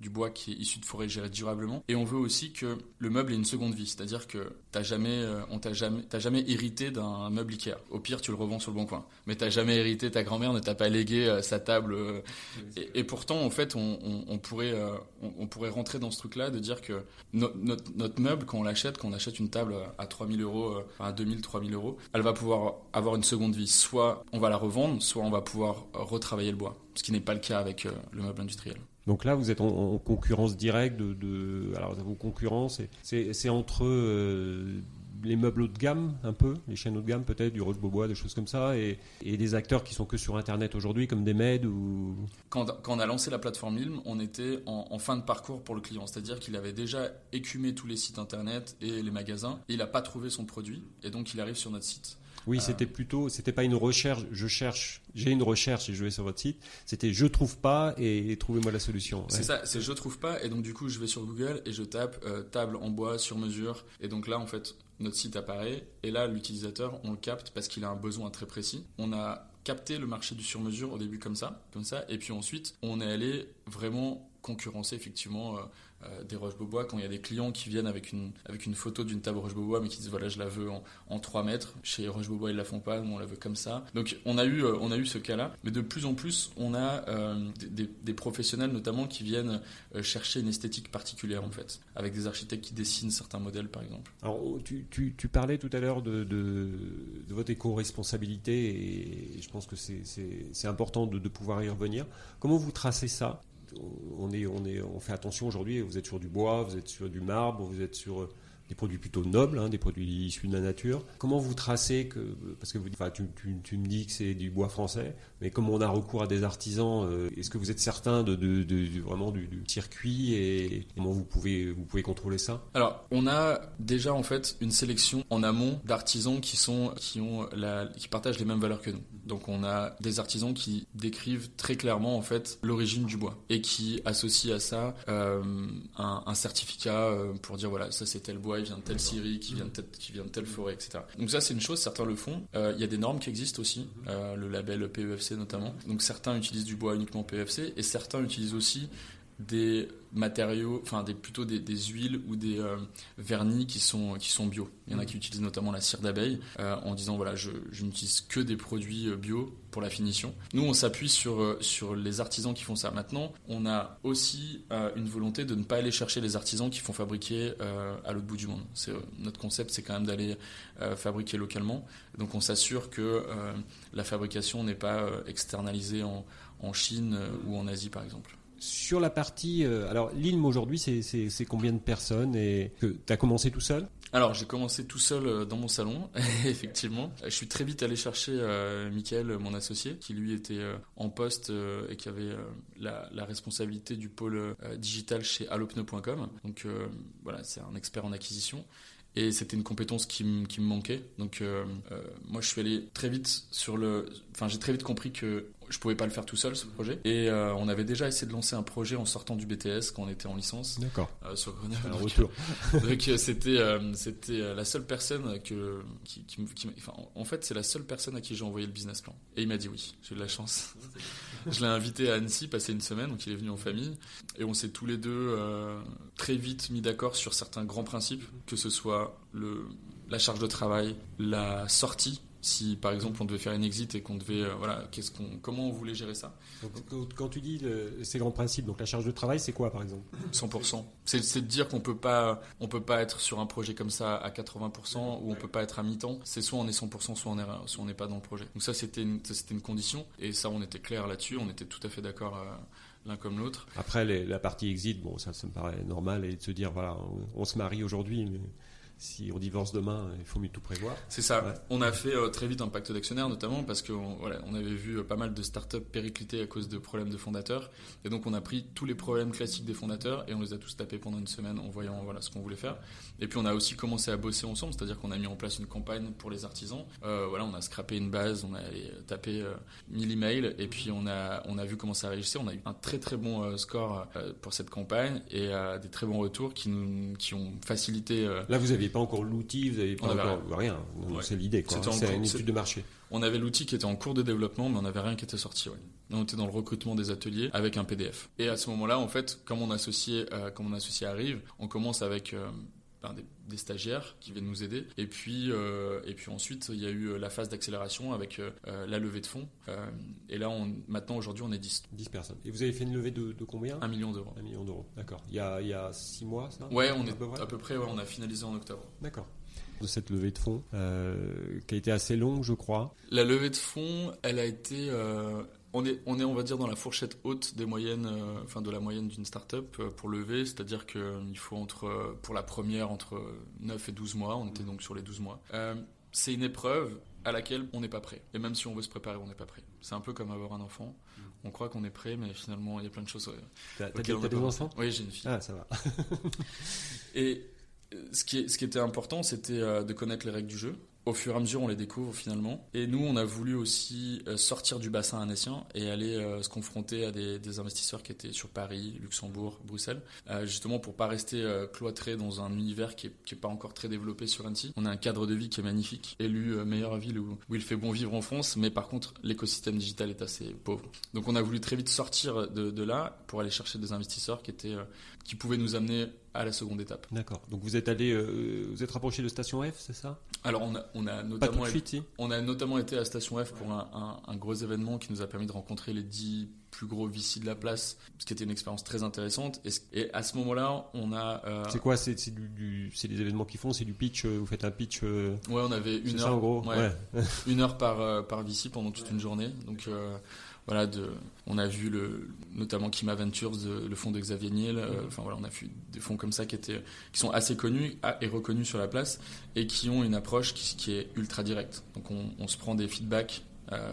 du bois qui est issu de forêts gérées durablement. Et on veut aussi que le meuble ait une seconde vie, c'est-à-dire que t'as jamais, on t'a jamais, t'as jamais hérité d'un meuble Ikea. Au pire, tu le revends sur le bon coin. Mais t'as jamais hérité, ta grand-mère ne t'a pas légué sa table. Et, et, pourtant, en fait, on, on, on pourrait, on, on, pourrait rentrer dans ce truc-là de dire que no, notre, notre, meuble, quand on l'achète, quand on achète une table à 3000 euros, à 2000, 3000 euros, elle va pouvoir avoir une seconde vie. Soit on va la revendre, soit on va pouvoir retravailler le bois. Ce qui n'est pas le cas avec le meuble industriel. Donc là, vous êtes en, en concurrence directe de, de, alors vos concurrents, c'est entre euh, les meubles haut de gamme, un peu, les chaînes haut de gamme peut-être, du Roche Beaubois, des choses comme ça, et, et, des acteurs qui sont que sur Internet aujourd'hui, comme des MED ou... Quand, quand, on a lancé la plateforme Ilm, on était en, en fin de parcours pour le client, c'est-à-dire qu'il avait déjà écumé tous les sites Internet et les magasins, et il n'a pas trouvé son produit, et donc il arrive sur notre site. Oui, c'était plutôt, c'était pas une recherche, je cherche, j'ai une recherche et je vais sur votre site. C'était je trouve pas et, et trouvez-moi la solution. Ouais. C'est ça, c'est je trouve pas et donc du coup je vais sur Google et je tape euh, table en bois sur mesure et donc là en fait notre site apparaît et là l'utilisateur on le capte parce qu'il a un besoin très précis. On a capté le marché du sur-mesure au début comme ça, comme ça et puis ensuite on est allé vraiment concurrencer effectivement euh, euh, des Roche-Beaubois quand il y a des clients qui viennent avec une, avec une photo d'une table Roche-Beaubois mais qui disent voilà je la veux en, en 3 mètres. Chez Roche-Beaubois ils la font pas. Nous on la veut comme ça. Donc on a eu, euh, on a eu ce cas là mais de plus en plus on a euh, des, professionnels notamment qui viennent euh, chercher une esthétique particulière en fait. Avec des architectes qui dessinent certains modèles par exemple. Alors tu, tu, tu parlais tout à l'heure de, de, votre éco-responsabilité et je pense que c'est important de pouvoir y revenir. Comment vous tracez ça? On, fait attention aujourd'hui. Vous êtes sur du bois, vous êtes sur du marbre, vous êtes sur des produits plutôt nobles, hein, des produits issus de la nature. Comment vous tracez que, parce que vous, tu, me dis que c'est du bois français, mais comme on a recours à des artisans, euh, est-ce que vous êtes certain de, vraiment du, circuit et comment vous pouvez, contrôler ça? Alors, on a déjà en fait une sélection en amont d'artisans qui qui qui partagent les mêmes valeurs que nous. Donc, on a des artisans qui décrivent très clairement en fait l'origine du bois et qui associent à ça euh, un, un, certificat euh, pour dire voilà ça c'est tel bois il vient de telle scierie, qui vient de telle, qui vient de telle forêt, etc. Donc ça, c'est une chose, certains le font. Il euh, y a des normes qui existent aussi, euh, le label PEFC notamment. Donc certains utilisent du bois uniquement PEFC et certains utilisent aussi des matériaux, enfin des, plutôt des, des huiles ou des euh, vernis qui sont, qui sont bio. Il y en a qui utilisent notamment la cire d'abeille euh, en disant voilà je, je n'utilise que des produits euh, bio pour la finition. Nous on s'appuie sur, sur les artisans qui font ça. Maintenant on a aussi euh, une volonté de ne pas aller chercher les artisans qui font fabriquer à l'autre bout du monde. C'est, notre concept c'est quand même d'aller fabriquer localement. Donc on s'assure que la fabrication n'est pas externalisée en, en Chine ou en Asie par exemple. Sur la partie, euh, alors l'ILM aujourd'hui, c'est combien de personnes et tu as commencé tout seul? Alors j'ai commencé tout seul euh, dans mon salon, effectivement. Je suis très vite allé chercher euh, Mickaël, mon associé, qui lui était euh, en poste euh, et qui avait euh, la, la, responsabilité du pôle digital chez allopneu.com. Donc voilà, c'est un expert en acquisition. Et c'était une compétence qui, me- manquait. Donc, euh, euh, moi, je suis allé très vite sur le. Enfin, j'ai très vite compris que je pouvais pas le faire tout seul, ce projet. Et euh, on avait déjà essayé de lancer un projet en sortant du BTS quand on était en licence D'accord. euh, sur Grenoble. Un retour. donc euh, c'était euh, c'était la seule personne que qui, qui, me- qui m'a- enfin, en- fait c'est la seule personne à qui j'ai envoyé le business plan et il m'a dit oui j'ai eu de la chance je l'ai invité à Annecy passer une semaine donc il est venu en famille et on s'est tous les deux très vite mis d'accord sur certains grands principes que ce soit le la charge de travail la sortie si par exemple on devait faire une exit et qu'on devait euh, voilà qu'est-ce qu'on comment on voulait gérer ça Donc, quand, tu dis le- ces grands principes, donc la charge de travail, c'est quoi par exemple 100%. C'est de dire qu'on peut pas, on peut pas être sur un projet comme ça à 80% ou on peut pas être à mi-temps. C'est soit on est 100%, soit on est, soit on n'est pas dans le projet. Donc ça c'était c'était une condition et ça on était clair là-dessus, on était tout à fait d'accord euh, l'un comme l'autre. Après, les- la partie exit, bon, ça, ça me paraît normal et de se dire, voilà, on, on se marie aujourd'hui, mais si on divorce demain, il faut mieux tout prévoir. C'est ça. Ouais. On a fait euh, très vite un pacte d'actionnaires, notamment parce qu'on voilà, on avait vu euh, pas mal de startups péricliter à cause de problèmes de fondateurs. Et donc, on a pris tous les problèmes classiques des fondateurs et on les a tous tapés pendant une semaine en voyant voilà, ce qu'on voulait faire. Et puis, on a aussi commencé à bosser ensemble, c'est-à-dire qu'on a mis en place une campagne pour les artisans. Euh, voilà, on a scrappé une base, on a euh, 1000 emails et puis on a, on a vu comment ça réagissait. On a eu un très très bon score pour cette campagne et des très bons retours qui, nous, qui ont facilité. Là, vous n'aviez pas encore l'outil, vous n'avez pas On avait encore rien. Ouais. C'est l'idée, quoi. C'était en C'est cours, une étude de marché. On avait l'outil qui était en cours de développement, mais on n'avait rien qui était sorti. Ouais. On était dans le recrutement des ateliers avec un PDF. Et à ce moment-là, en fait, comme mon associé, euh, comme arrive, on commence avec euh, ben, des, des stagiaires qui viennent nous aider. Et puis, euh, et puis ensuite, il y a eu euh, la phase d'accélération avec euh, la levée de fonds. Et là, on, maintenant, aujourd'hui, on est 10, 10 personnes. Et vous avez fait une levée de, de combien? 1 million d'euros. Un million d'euros. D'accord. Il y a, il y a six mois, ça? Ouais, on À est peu à peu près, ouais, on a finalisé en octobre. D'accord. De cette levée de fonds, euh, qui a été assez longue, je crois. La levée de fonds, elle a été. euh, on est, on est, on va dire, dans la fourchette haute des moyennes, euh, enfin de la moyenne d'une start-up euh, pour lever, c'est-à-dire qu'il faut entre, euh, pour la première, entre 9 et 12 mois. On était donc sur les 12 mois. Euh, c'est une épreuve à laquelle on n'est pas prêt. Et même si on veut se préparer, on n'est pas prêt. C'est un peu comme avoir un enfant. On croit qu'on est prêt, mais finalement, il y a plein de choses. euh, T'as des, enfants? Oui, j'ai une fille. Ah, ça va. Et euh, ce qui, ce qui était important, c'était euh, de connaître les règles du jeu. Au fur et à mesure, on les découvre finalement. Et nous, on a voulu aussi euh, sortir du bassin annécien et aller euh, se confronter à des, investisseurs qui étaient sur Paris, Luxembourg, Bruxelles, euh, justement pour pas rester euh, cloîtré dans un univers qui est, pas encore très développé sur Annecy. On a un cadre de vie qui est magnifique, élu meilleure ville où, il fait bon vivre en France, mais par contre, l'écosystème digital est assez pauvre. Donc, on a voulu très vite sortir de, de là pour aller chercher des investisseurs qui étaient, qui pouvaient nous amener à la seconde étape. D'accord. Donc vous êtes allé, euh, vous êtes rapproché de Station F, c'est ça? Alors on a, on a notamment suite, si On a notamment été à Station F pour un, un- un gros événement qui nous a permis de rencontrer les 10 plus gros VC de la place, ce qui était une expérience très intéressante. Et, à ce moment-là, on a... euh, C'est quoi? C'est du, du- c'est des événements qu'ils font C'est du pitch euh, Vous faites un pitch ouais, on avait une ça heure, en gros? ouais, une heure par, par VC pendant toute une journée. Donc voilà, de, on a vu le, notamment Kima Ventures, de- le fonds de Xavier Niel. euh, Enfin voilà, on a vu des fonds comme ça qui, étaient, qui sont assez connus ah, et reconnus sur la place et qui ont une approche qui, qui est ultra directe. Donc on, on se prend des feedbacks. euh,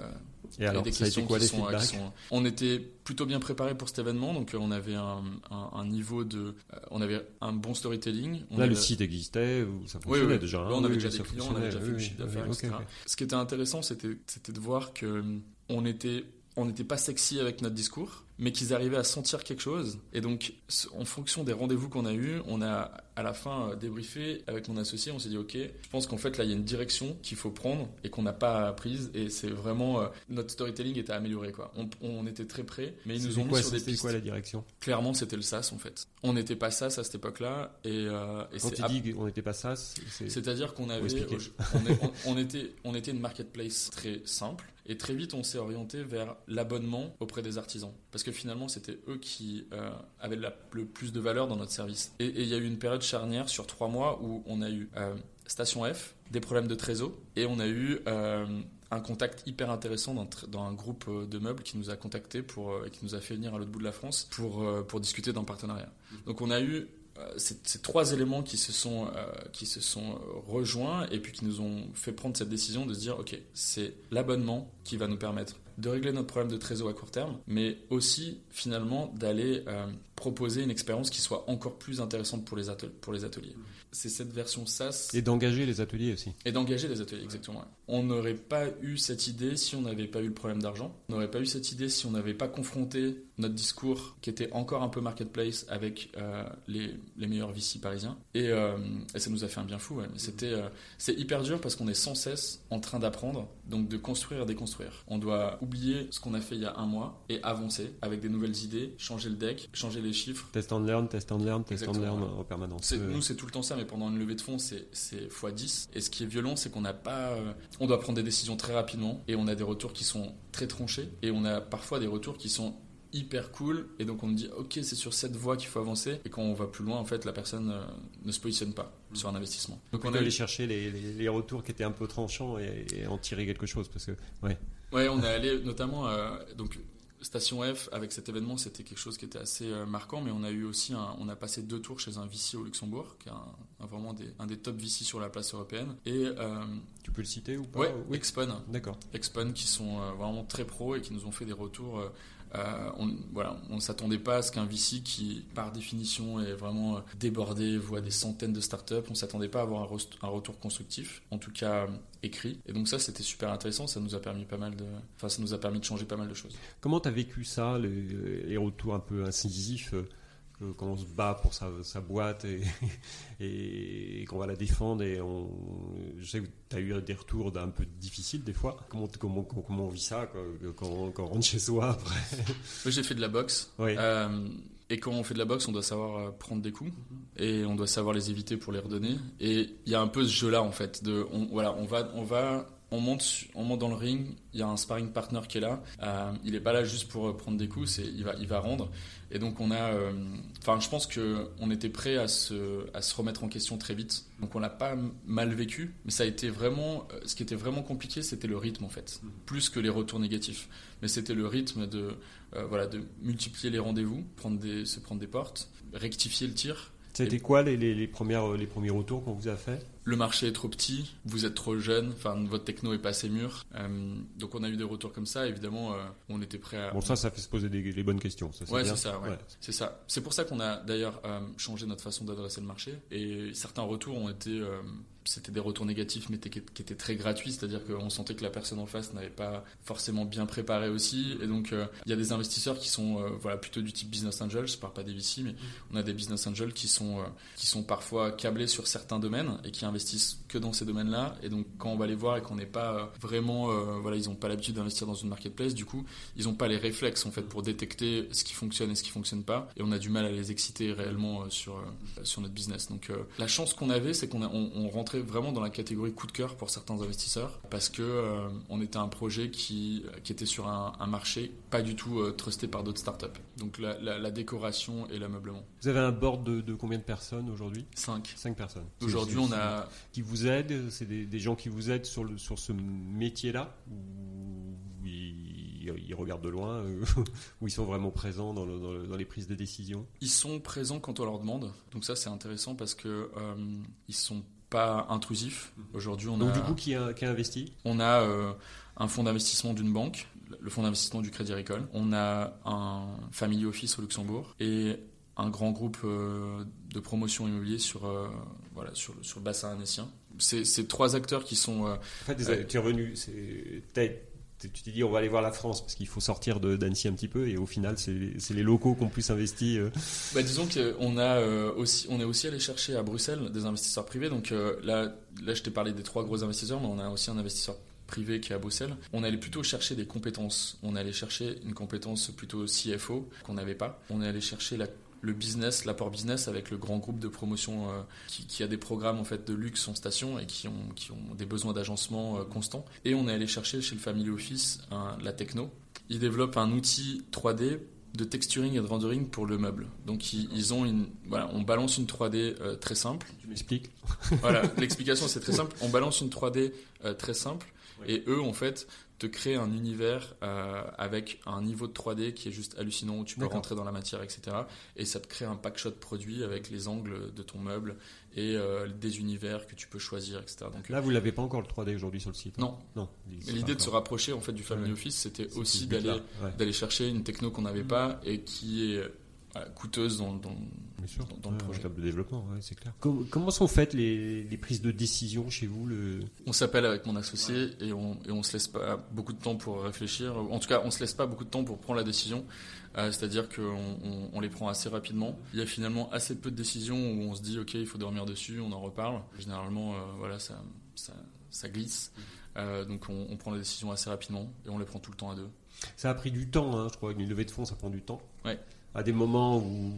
Et alors, des ça a été questions quoi qui les sont, euh, qui sont- On était plutôt bien préparé pour cet événement, donc euh, on avait un, un- un niveau de, euh, on avait un bon storytelling. On Là, le site existait, ça oui, fonctionnait oui. déjà. Là, hein on avait Oui, déjà oui, des clients, on avait déjà fait le oui, chiffre oui, d'affaires, oui, etc. Ce qui était intéressant, c'était, c'était de voir que euh, on était, on n'était pas sexy avec notre discours, mais qu'ils arrivaient à sentir quelque chose. Et donc, en fonction des rendez-vous qu'on a eus, on a à la fin euh, débriefé avec mon associé. On s'est dit, ok, je pense qu'en fait là, il y a une direction qu'il faut prendre et qu'on n'a pas prise. Et c'est vraiment euh, notre storytelling était amélioré, quoi. On, on était très prêts, mais ils nous ont mis quoi, sur des pistes. quoi la direction? Clairement, c'était le SaaS en fait. On n'était pas SaaS à cette époque-là, et, euh, et Quand tu dis qu'on n'était pas c'est c'est-à-dire qu'on avait, expliquer. on, est- on- on était, on était une marketplace très simple et très vite on s'est orienté vers l'abonnement auprès des artisans parce que finalement c'était eux qui euh, avaient la- le plus de valeur dans notre service. Et il y a eu une période charnière sur trois mois où on a eu euh, Station F, des problèmes de trésor et on a eu euh, un contact hyper intéressant dans, un groupe euh, de meubles qui nous a contacté pour euh, qui nous a fait venir à l'autre bout de la France pour pour discuter d'un partenariat. Donc on a eu ces, ces trois éléments qui se sont qui se sont rejoints et puis qui nous ont fait prendre cette décision de se dire ok c'est l'abonnement qui va nous permettre de régler notre problème de trésor à court terme, mais aussi finalement d'aller euh, proposer une expérience qui soit encore plus intéressante pour les, ateliers. Pour les ateliers. C'est cette version SaaS. Et d'engager les ateliers aussi. Et d'engager les ateliers, exactement. On n'aurait pas eu cette idée si on n'avait pas eu le problème d'argent. On n'aurait pas eu cette idée si on n'avait pas confronté notre discours qui était encore un peu marketplace avec euh, les, les, meilleurs VC parisiens. Et, euh, et, ça nous a fait un bien fou. Ouais. C'était, euh, c'est hyper dur parce qu'on est sans cesse en train d'apprendre, donc de construire et déconstruire. On doit oublier ce qu'on a fait il y a un mois et avancer avec des nouvelles idées, changer le deck, changer les chiffres. Test and learn, test and learn, test and learn en permanence. Nous, c'est tout le temps ça, mais pendant une levée de fonds, c'est, c'est x10. Et ce qui est violent, c'est qu'on n'a pas. on doit prendre des décisions très rapidement et on a des retours qui sont très tranchés et on a parfois des retours qui sont hyper cool et donc on me dit ok c'est sur cette voie qu'il faut avancer et quand on va plus loin en fait la personne euh, ne se positionne pas sur un investissement donc on, a aller chercher les, les, les, retours qui étaient un peu tranchants et, et, en tirer quelque chose parce que ouais ouais on est allé notamment euh, donc Station F, avec cet événement, c'était quelque chose qui était assez euh, marquant, mais on a eu aussi, un, on a passé deux tours chez un VC au Luxembourg, qui est un, un vraiment des, un des top VC sur la place européenne. Et euh, tu peux le citer ou pas ouais, oui, Expon. D'accord. Expon, qui sont euh, vraiment très pros et qui nous ont fait des retours. Euh, on, voilà, on ne s'attendait pas à ce qu'un VC qui, par définition, est vraiment débordé, voit des centaines de startups, on ne s'attendait pas à avoir un, un, retour constructif, en tout cas écrit. Et donc ça, c'était super intéressant. Ça nous a permis pas mal de, enfin, ça nous a permis de changer pas mal de choses. Comment tu as vécu ça, les, les, retours un peu incisifs quand on se bat pour sa, sa boîte et, et, et qu'on va la défendre et on, je sais que tu as eu des retours un peu difficiles des fois. Comment, comment, comment on vit ça quoi, quand, quand, on rentre chez soi après? Moi j'ai fait de la boxe. Oui. Euh, et quand on fait de la boxe, on doit savoir prendre des coups et on doit savoir les éviter pour les redonner. Et il y a un peu ce jeu-là en fait. De, voilà, on va, on va on monte, on monte dans le ring, il y a un sparring partner qui est là. Euh, il n'est pas là juste pour prendre des coups, c'est, il, va, il va rendre. Et donc on a, euh, enfin je pense qu'on était prêt à se, à se remettre en question très vite. Donc on l'a pas mal vécu, mais ça a été vraiment, ce qui était vraiment compliqué, c'était le rythme en fait, plus que les retours négatifs. Mais c'était le rythme de, euh, voilà, de multiplier les rendez-vous, prendre des, se prendre des portes, rectifier le tir. Été quoi les, les, les, premières, les premiers retours qu'on vous a fait? Le marché est trop petit, vous êtes trop jeune, enfin votre techno est pas assez mûr. Euh, donc on a eu des retours comme ça. Évidemment, euh, on était prêt à. Bon, ça, ça fait se poser des, les bonnes questions. Ça, ouais, c'est ça. Ouais. ouais. C'est ça. C'est pour ça qu'on a d'ailleurs euh, changé notre façon d'adresser le marché. Et certains retours ont été, c'était des retours négatifs, mais qui étaient très gratuits. C'est-à-dire qu'on sentait que la personne en face n'avait pas forcément bien préparé aussi. Et donc euh, il y a des investisseurs qui sont, voilà, plutôt du type business angel. Je parle pas des VC, mais on a des business angels qui sont, qui sont parfois câblés sur certains domaines et qui investissent que dans ces domaines-là. Et donc, quand on va les voir et qu'on n'est pas vraiment, euh, voilà, ils n'ont pas l'habitude d'investir dans une marketplace, du coup, ils n'ont pas les réflexes en fait pour détecter ce qui fonctionne et ce qui fonctionne pas. Et on a du mal à les exciter réellement euh, sur euh, sur notre business. Donc, euh, la chance qu'on avait, c'est qu'on on, on, rentrait vraiment dans la catégorie coup de cœur pour certains investisseurs parce que euh, on était un projet qui qui était sur un, un marché pas du tout trusté par d'autres startups. Donc, la, la, la décoration et l'ameublement. Vous avez un board de, de combien de personnes aujourd'hui? Cinq. Cinq personnes. Aujourd'hui, on a qui vous aident? C'est des, des, gens qui vous aident sur, le, sur ce métier-là? Ou ils, regardent de loin Ou ils sont vraiment présents dans, le, dans, le, dans, les prises de décision? Ils sont présents quand on leur demande. Donc ça, c'est intéressant parce que euh, ils sont pas intrusifs. Aujourd'hui, on Donc a... du coup, qui a, qui a investi On a euh, un fonds d'investissement d'une banque, le fonds d'investissement du Crédit Agricole. On a un family office au Luxembourg et un grand groupe euh, de promotion immobilier sur, euh, voilà, sur, sur le bassin annécien. C'est, c'est trois acteurs qui sont... En fait, des, tu es revenu, c'est, tu t'es dit on va aller voir la France parce qu'il faut sortir d'Annecy un petit peu et au final c'est, les locaux qui ont plus investi. Euh. Bah, disons qu'on a euh, aussi, on est aussi allé chercher à Bruxelles des investisseurs privés. Donc euh, là, là, je t'ai parlé des trois gros investisseurs, mais on a aussi un investisseur privé qui est à Bruxelles. On allait plutôt chercher des compétences. On allait chercher une compétence plutôt CFO qu'on n'avait pas. On est allé chercher la le business, l'apport business avec le grand groupe de promotion euh, qui, qui, a des programmes en fait de luxe en station et qui ont, qui ont des besoins d'agencement euh, constants. Et on est allé chercher chez le Family Office un, la techno. Ils développent un outil 3D de texturing et de rendering pour le meuble. Donc ils, ils ont une voilà, on balance une 3D euh, très simple. Tu m'expliques? Voilà, l'explication c'est très simple. On balance une 3D euh, très simple Et eux, en fait, te créent un univers euh, avec un niveau de 3D qui est juste hallucinant, où tu peux rentrer dans la matière, etc. Et ça te crée un pack shot produit avec les angles de ton meuble et euh, des univers que tu peux choisir, etc. Donc, Là, vous l'avez pas encore le 3D aujourd'hui sur le site. hein non. Non. Mais l'idée de se rapprocher en fait du Family Ouais. Office, c'était aussi d'aller ouais. d'aller chercher une techno qu'on n'avait pas et qui est euh, coûteuse dans, dans, Bien sûr. dans- dans le projet. De développement, ouais, c'est clair. Com- comment sont faites les, les prises de décision chez vous le... On s'appelle avec mon associé et on, et on se laisse pas beaucoup de temps pour réfléchir. En tout cas, on se laisse pas beaucoup de temps pour prendre la décision. Euh, C'est-à-dire qu'on on, on les prend assez rapidement. Il y a finalement assez peu de décisions où on se dit ok, il faut dormir dessus, on en reparle. Généralement, euh, voilà, ça, ça, ça glisse. Euh, donc on, on prend les décisions assez rapidement et on les prend tout le temps à deux. Ça a pris du temps, hein, je crois. Une levée de fonds, ça prend du temps. Ouais. À des moments où,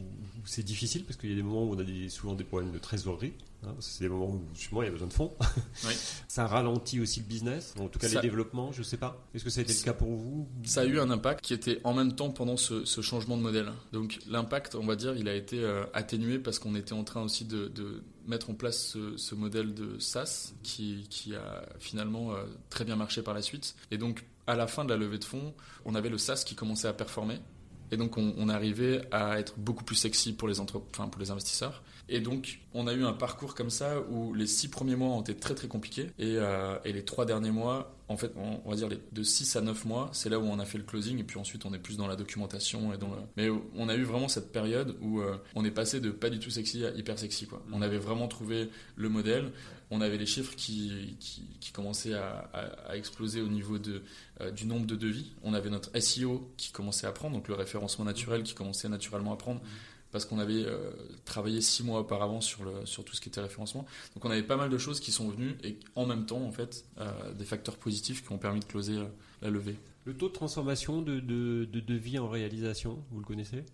c'est difficile, parce qu'il y a des moments où on a des, souvent des problèmes de trésorerie. hein, parce que c'est des moments où justement il y a besoin de fonds. Oui. Ça ralentit aussi le business, en tout cas Ça- les développements, je sais pas. Est-ce que ça a été le cas pour vous Ça a eu un impact qui était en même temps pendant ce, ce changement de modèle. Donc l'impact, on va dire, il a été euh, atténué parce qu'on était en train aussi de, de mettre en place ce, ce modèle de SaaS qui, qui a finalement euh, très bien marché par la suite. Et donc à la fin de la levée de fonds, on avait le SaaS qui commençait à performer. Et donc on, arrivait à être beaucoup plus sexy pour les investisseurs. Et donc on a eu un parcours comme ça où les six premiers mois ont été très très compliqués. Et, euh, les trois derniers mois, en fait, on, va dire de 6 à 9 mois, c'est là où on a fait le closing. Et puis ensuite on est plus dans la documentation. Et dans. Mais on a eu vraiment cette période où euh, on est passé de pas du tout sexy à hyper sexy. Quoi. On avait vraiment trouvé le modèle. On avait les chiffres qui, qui, commençaient à, à- à exploser au niveau de, euh, du nombre de devis. On avait notre SEO qui commençait à prendre, donc le référencement naturel qui commençait naturellement à prendre, parce qu'on avait euh, travaillé six mois auparavant sur, tout ce qui était référencement. Donc on avait pas mal de choses qui sont venues et en même temps, en fait, euh, des facteurs positifs qui ont permis de closer euh, la levée. Le taux de transformation de, de, de devis en réalisation, vous le connaissez?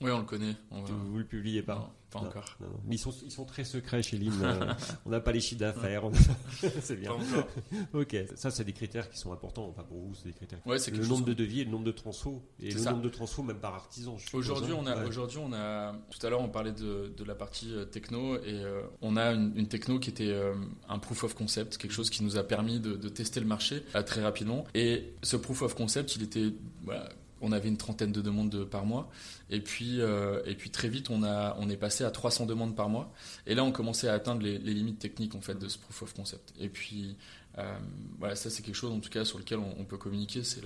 Oui, on le connaît. On va- Vous le publiez pas Non, pas Non, encore. non, ils sont, ils sont très secrets chez Lynn. on n'a pas les chiffres d'affaires. c'est bien. Ok, ça c'est des critères qui sont importants. Enfin pour vous, c'est des critères. Ouais, c'est le nombre de devis et le nombre de transfos. Et le ça. nombre de transfos même par artisan. Aujourd'hui, hein. on a, Ouais. aujourd'hui, on a, tout à l'heure, on parlait de, de la partie euh, techno et euh, on a une, une techno qui était euh, un proof of concept, quelque chose qui nous a permis de, de tester le marché euh, très rapidement. Et ce proof of concept, il était, voilà, on avait une trentaine de demandes de- par mois. Et puis, euh, et puis très vite, on a, on est passé à 300 demandes par mois. Et là, on commençait à atteindre les, limites techniques en fait de ce proof of concept. Et puis, euh, voilà, ça c'est quelque chose en tout cas sur lequel on, peut communiquer. C'est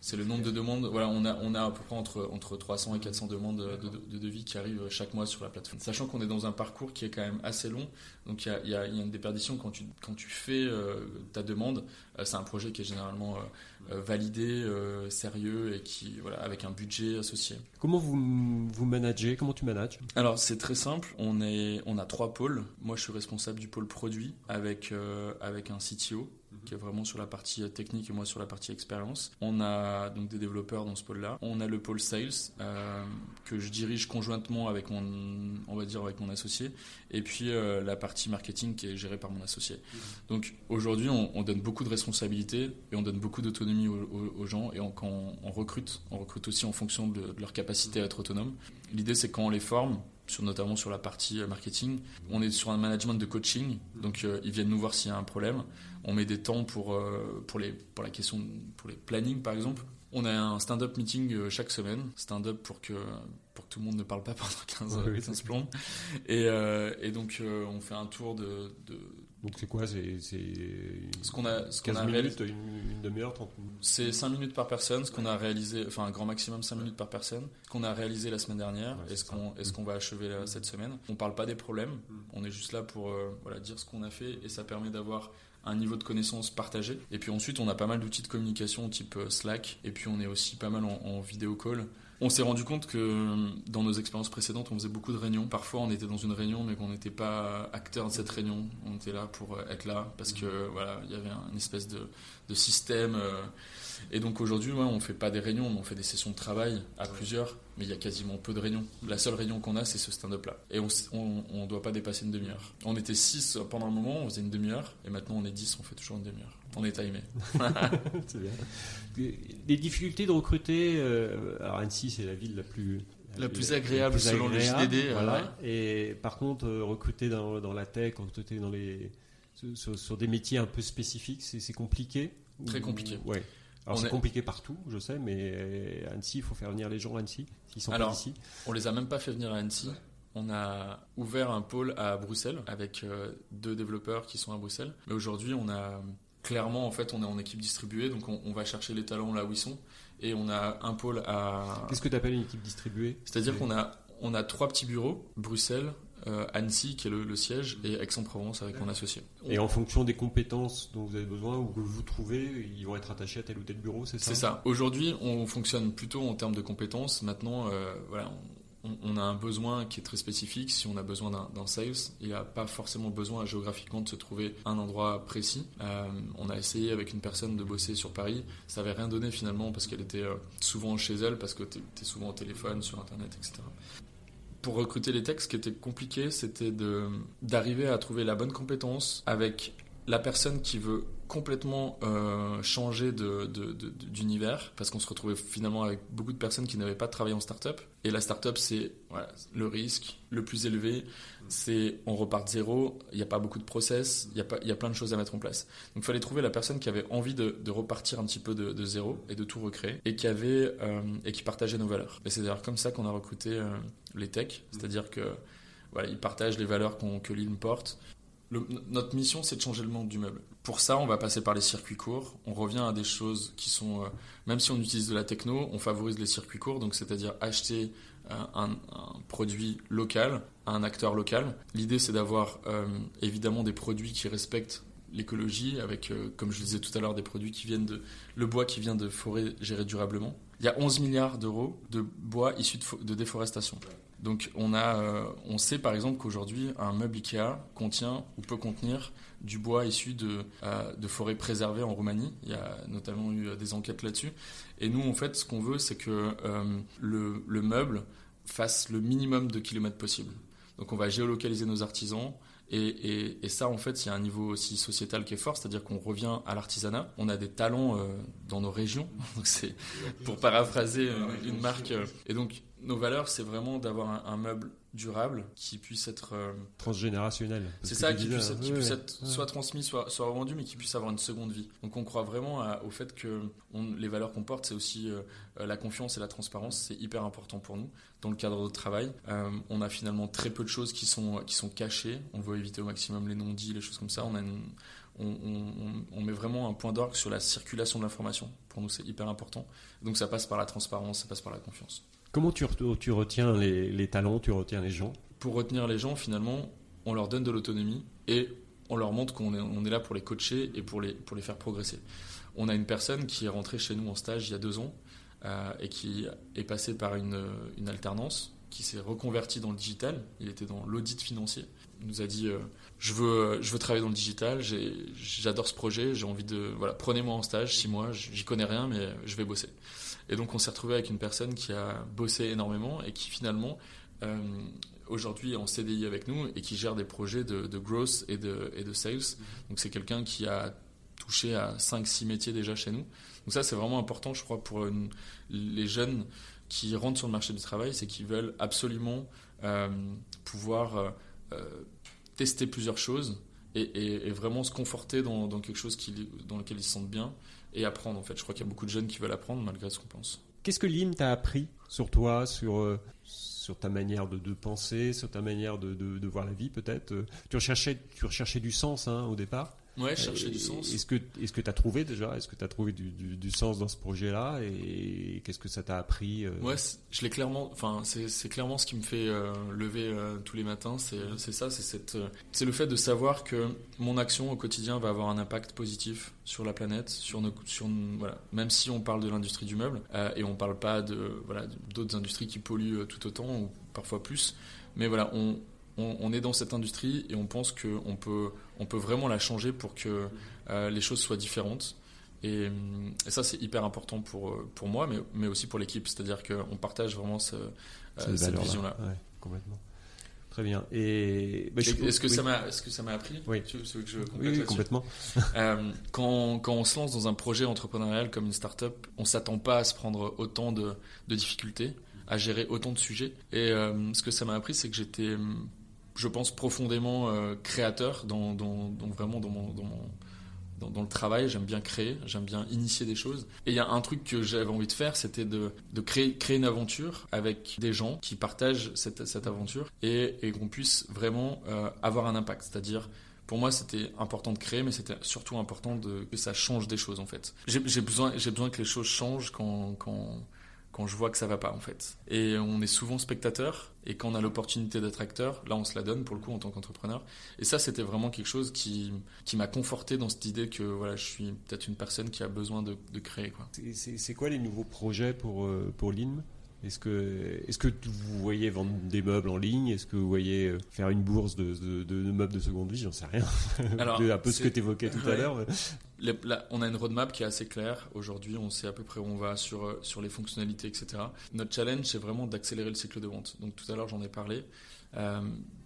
c'est le nombre de demandes. Voilà, on a, on a à peu près entre, entre 300 et 400 demandes de, de, de devis qui arrivent chaque mois sur la plateforme. Sachant qu'on est dans un parcours qui est quand même assez long, donc il y a, y a- y a une déperdition quand tu, quand tu fais euh, ta demande. euh, c'est un projet qui est généralement euh, validé, sérieux et qui, voilà, avec un budget associé. Comment vous, vous managez? Comment tu manages? Alors c'est très simple, on, est, on a trois pôles. Moi je suis responsable du pôle produit avec, avec un CTO qui est vraiment sur la partie euh, technique et moi sur la partie expérience. On a donc des développeurs dans ce pôle-là. On a le pôle sales euh, que je dirige conjointement avec mon, on va dire avec mon associé, et puis euh, la partie marketing qui est gérée par mon associé. Donc aujourd'hui on, on donne beaucoup de responsabilités et on donne beaucoup d'autonomie aux, aux- aux gens et on, quand on, on recrute, on recrute aussi en fonction de, de leur capacité à être autonome. L'idée c'est quand on les forme, sur, notamment sur la partie euh, marketing, on est sur un management de coaching, donc euh, ils viennent nous voir s'il y a un problème. On met des temps pour, euh, pour, les, pour la question, pour les plannings par exemple. On a un stand-up meeting chaque semaine, stand-up pour que, pour que tout le monde ne parle pas pendant 15, Ouais, oui, 15 c'est plombes. Et, euh, et donc on fait un tour de, de Donc c'est quoi C'est ce qu'on a, ce qu'on 15 a réalisé. minutes, une, une demi-heure, 30 minutes? C'est 5 minutes par personne, ce qu'on a réalisé, enfin un grand maximum 5 minutes par personne, ce qu'on a réalisé la semaine dernière Ouais, et ce qu'on est-ce qu'on va achever là, cette semaine. On parle pas des problèmes, on est juste là pour euh, voilà, dire ce qu'on a fait et ça permet d'avoir un niveau de connaissance partagé. Et puis ensuite, on a pas mal d'outils de communication type euh, Slack et puis on est aussi pas mal en, en vidéo call. On s'est rendu compte que euh, dans nos expériences précédentes, on faisait beaucoup de réunions. Parfois, on était dans une réunion, mais qu'on n'était pas acteur de cette réunion. On était là pour euh, être là parce que voilà, il y avait un- une espèce de, de système. euh, et donc aujourd'hui, ouais, on fait pas des réunions, mais on fait des sessions de travail à plusieurs, mais il y a quasiment peu de réunions. La seule réunion qu'on a, c'est ce stand-up là. Et on, on doit pas dépasser une demi-heure. On était 6 pendant un moment, on faisait une demi-heure, et maintenant on est 10, on fait toujours une demi-heure. On est timé. C'est bien. Les difficultés de recruter, euh, alors Annecy c'est la ville la plus La plus agréable selon le JDD, Voilà. Et par contre, euh, recruter dans, dans la tech, recruter dans les sur, des métiers un peu spécifiques, c'est compliqué. Très compliqué. Ouais. Alors c'est est- compliqué partout, je sais, mais Annecy, il faut faire venir les gens à Annecy s'ils sont Alors, pas ici. On les a même pas fait venir à Annecy. On a ouvert un pôle à Bruxelles avec euh, deux développeurs qui sont à Bruxelles. Mais aujourd'hui, on a clairement, en fait, on est en équipe distribuée, donc on, on va chercher les talents là où ils sont. Et on a un pôle à. Qu'est-ce que tu appelles une équipe distribuée? C'est-à-dire qu'on a, on a trois petits bureaux Bruxelles, euh, Annecy, qui est le, le siège, et Aix-en-Provence avec mon associé. Et en fonction des compétences dont vous avez besoin ou que vous trouvez, ils vont être attachés à tel ou tel bureau, c'est ça? C'est ça. Aujourd'hui, on fonctionne plutôt en termes de compétences. Maintenant, euh, voilà, on, a un besoin qui est très spécifique. Si on a besoin d'un sales, il n'y a pas forcément besoin géographiquement de se trouver un endroit précis. Euh, on a essayé avec une personne de bosser sur Paris. Ça n'avait rien donné finalement parce qu'elle était euh, souvent chez elle, parce que tu es, souvent au téléphone, sur Internet, etc. Pour recruter les techs, ce qui était compliqué, c'était d'arriver à trouver la bonne compétence avec la personne qui veut complètement euh, changer d'univers, parce qu'on se retrouvait finalement avec beaucoup de personnes qui n'avaient pas travaillé en start-up. Et la start-up, c'est le risque le plus élevé, c'est on repart de zéro, il n'y a pas beaucoup de process, il y, y a plein de choses à mettre en place. Donc il fallait trouver la personne qui avait envie de, repartir un petit peu de, zéro et de tout recréer, et qui, avait, euh, et qui partageait nos valeurs. Et c'est d'ailleurs comme ça qu'on a recruté euh, les techs, c'est-à-dire que voilà, ils partagent les valeurs que l'île porte. Notre mission, c'est de changer le monde du meuble. Pour ça, on va passer par les circuits courts. On revient à des choses qui sont, euh, même si on utilise de la techno, on favorise les circuits courts, donc c'est-à-dire acheter euh, un, produit local à un acteur local. L'idée, c'est d'avoir euh, évidemment des produits qui respectent l'écologie, avec, comme je le disais tout à l'heure, des produits qui viennent de le bois qui vient de forêts gérées durablement. Il y a 11 milliards d'euros de bois issus de déforestation. Donc on, a, euh, on sait par exemple qu'aujourd'hui un meuble Ikea contient ou peut contenir du bois issu de, euh, de forêts préservées en Roumanie. Il y a notamment eu euh, des enquêtes là-dessus. Et nous en fait ce qu'on veut c'est que euh, le, le meuble fasse le minimum de kilomètres possible. Donc on va géolocaliser nos artisans. Et, et- et ça, en fait, il y a un niveau aussi sociétal qui est fort, c'est-à-dire qu'on revient à l'artisanat. On a des talents dans nos régions. Donc c'est pour paraphraser une marque. Et donc nos valeurs, c'est vraiment d'avoir un, un meuble durable qui puisse être euh, Transgénérationnel. c'est ça, qui puisse, être, qui ouais, puisse ouais. être soit transmis, soit, soit revendu, mais qui puisse avoir une seconde vie. Donc on croit vraiment à- au fait que on- les valeurs qu'on porte, c'est aussi euh, la confiance et la transparence. C'est hyper important pour nous dans le cadre de travail. Euh, on a finalement très peu de choses qui sont, qui sont cachées. On veut éviter au maximum les non-dits, les choses comme ça. On, a une- on, on- on- on met vraiment un point d'orgue sur la circulation de l'information. Pour nous, c'est hyper important. Donc ça passe par la transparence, ça passe par la confiance. Comment tu, re- tu retiens les, talents, tu retiens les gens? Pour retenir les gens, finalement, on leur donne de l'autonomie et on leur montre qu'on est, on est là pour les coacher et pour les, faire progresser. On a une personne qui est rentrée chez nous en stage il y a deux ans euh, et qui est passé par une, alternance, qui s'est reconverti dans le digital. Il était dans l'audit financier. Il nous a dit euh, je, veux, travailler dans le digital, j'adore ce projet, j'ai envie de. Voilà, prenez-moi en stage, six mois, j'y connais rien, mais je vais bosser. Et donc on s'est retrouvé avec une personne qui a bossé énormément et qui finalement euh, aujourd'hui est en CDI avec nous et qui gère des projets de, growth et de, sales. Donc c'est quelqu'un qui a touché à 5-6 métiers déjà chez nous. Donc ça c'est vraiment important je crois pour les jeunes qui rentrent sur le marché du travail, c'est qu'ils veulent absolument euh, pouvoir euh, tester plusieurs choses et, vraiment se conforter dans, quelque chose dans lequel ils se sentent bien et apprendre en fait. Je crois qu'il y a beaucoup de jeunes qui veulent apprendre malgré ce qu'on pense. Qu'est-ce que l'IM t'a appris sur toi, sur, euh, sur ta manière de, penser, sur ta manière de voir la vie peut-être? Euh, tu recherchais, tu recherchais du sens hein, au départ? Ouais, chercher du sens. Est-ce que est-ce que tu as trouvé déjà? Est-ce que tu as trouvé du, du- du sens dans ce projet-là? Et qu'est-ce que ça t'a appris euh, Ouais, c'est- je l'ai clairement. Enfin, c'est c'est clairement ce qui me fait euh, lever euh, tous les matins. C'est c'est ça, c'est cette, c'est le fait de savoir que mon action au quotidien va avoir un impact positif sur la planète, sur nos, sur voilà. Même si on parle de l'industrie du meuble euh, et on parle pas de voilà d'autres industries qui polluent tout autant ou parfois plus, mais voilà, on on, on est dans cette industrie et on pense que on peut on peut vraiment la changer pour que euh, les choses soient différentes. Et, et ça, c'est hyper important pour, pour moi, mais, mais aussi pour l'équipe. C'est-à-dire qu'on partage vraiment ce- euh, cette, vision-là. Ouais, complètement. Très bien. Et bah, je- Est-ce que, oui. ça m'a, est-ce que ça m'a appris Oui. Tu, veux que je Oui, oui, complètement. Euh, quand, quand on se lance dans un projet entrepreneurial comme une start-up, on s'attend pas à se prendre autant de, de difficultés, à gérer autant de sujets. Et euh, ce que ça m'a appris, c'est que j'étais, je pense, profondément euh, créateur dans, vraiment dans mon, dans le travail, j'aime bien créer, j'aime bien initier des choses. Et il y a un truc que j'avais envie de faire, c'était de, créer, créer une aventure avec des gens qui partagent cette, aventure et, qu'on puisse vraiment euh, avoir un impact. C'est-à-dire, pour moi, c'était important de créer, mais c'était surtout important que ça change des choses en fait. J'ai besoin, besoin que les choses changent quand, quand, quand je vois que ça va pas en fait. Et on est souvent spectateur, et quand on a l'opportunité d'être acteur, là on se la donne pour le coup en tant qu'entrepreneur. Et ça, c'était vraiment quelque chose qui, qui m'a conforté dans cette idée que voilà, je suis peut-être une personne qui a besoin de, de créer. Quoi. C'est- quoi les nouveaux projets pour, euh, pour l'INM Est-ce que, est que vous voyez vendre des meubles en ligne? Est-ce que vous voyez euh, faire une bourse de, de- de meubles de seconde vie? J'en sais rien. Alors, un peu ce que tu évoquais tout à l'heure. On a une roadmap qui est assez claire. Aujourd'hui, on sait à peu près où on va sur, euh, sur les fonctionnalités, etc. Notre challenge, c'est vraiment d'accélérer le cycle de vente. Donc tout à l'heure, j'en ai parlé. Euh,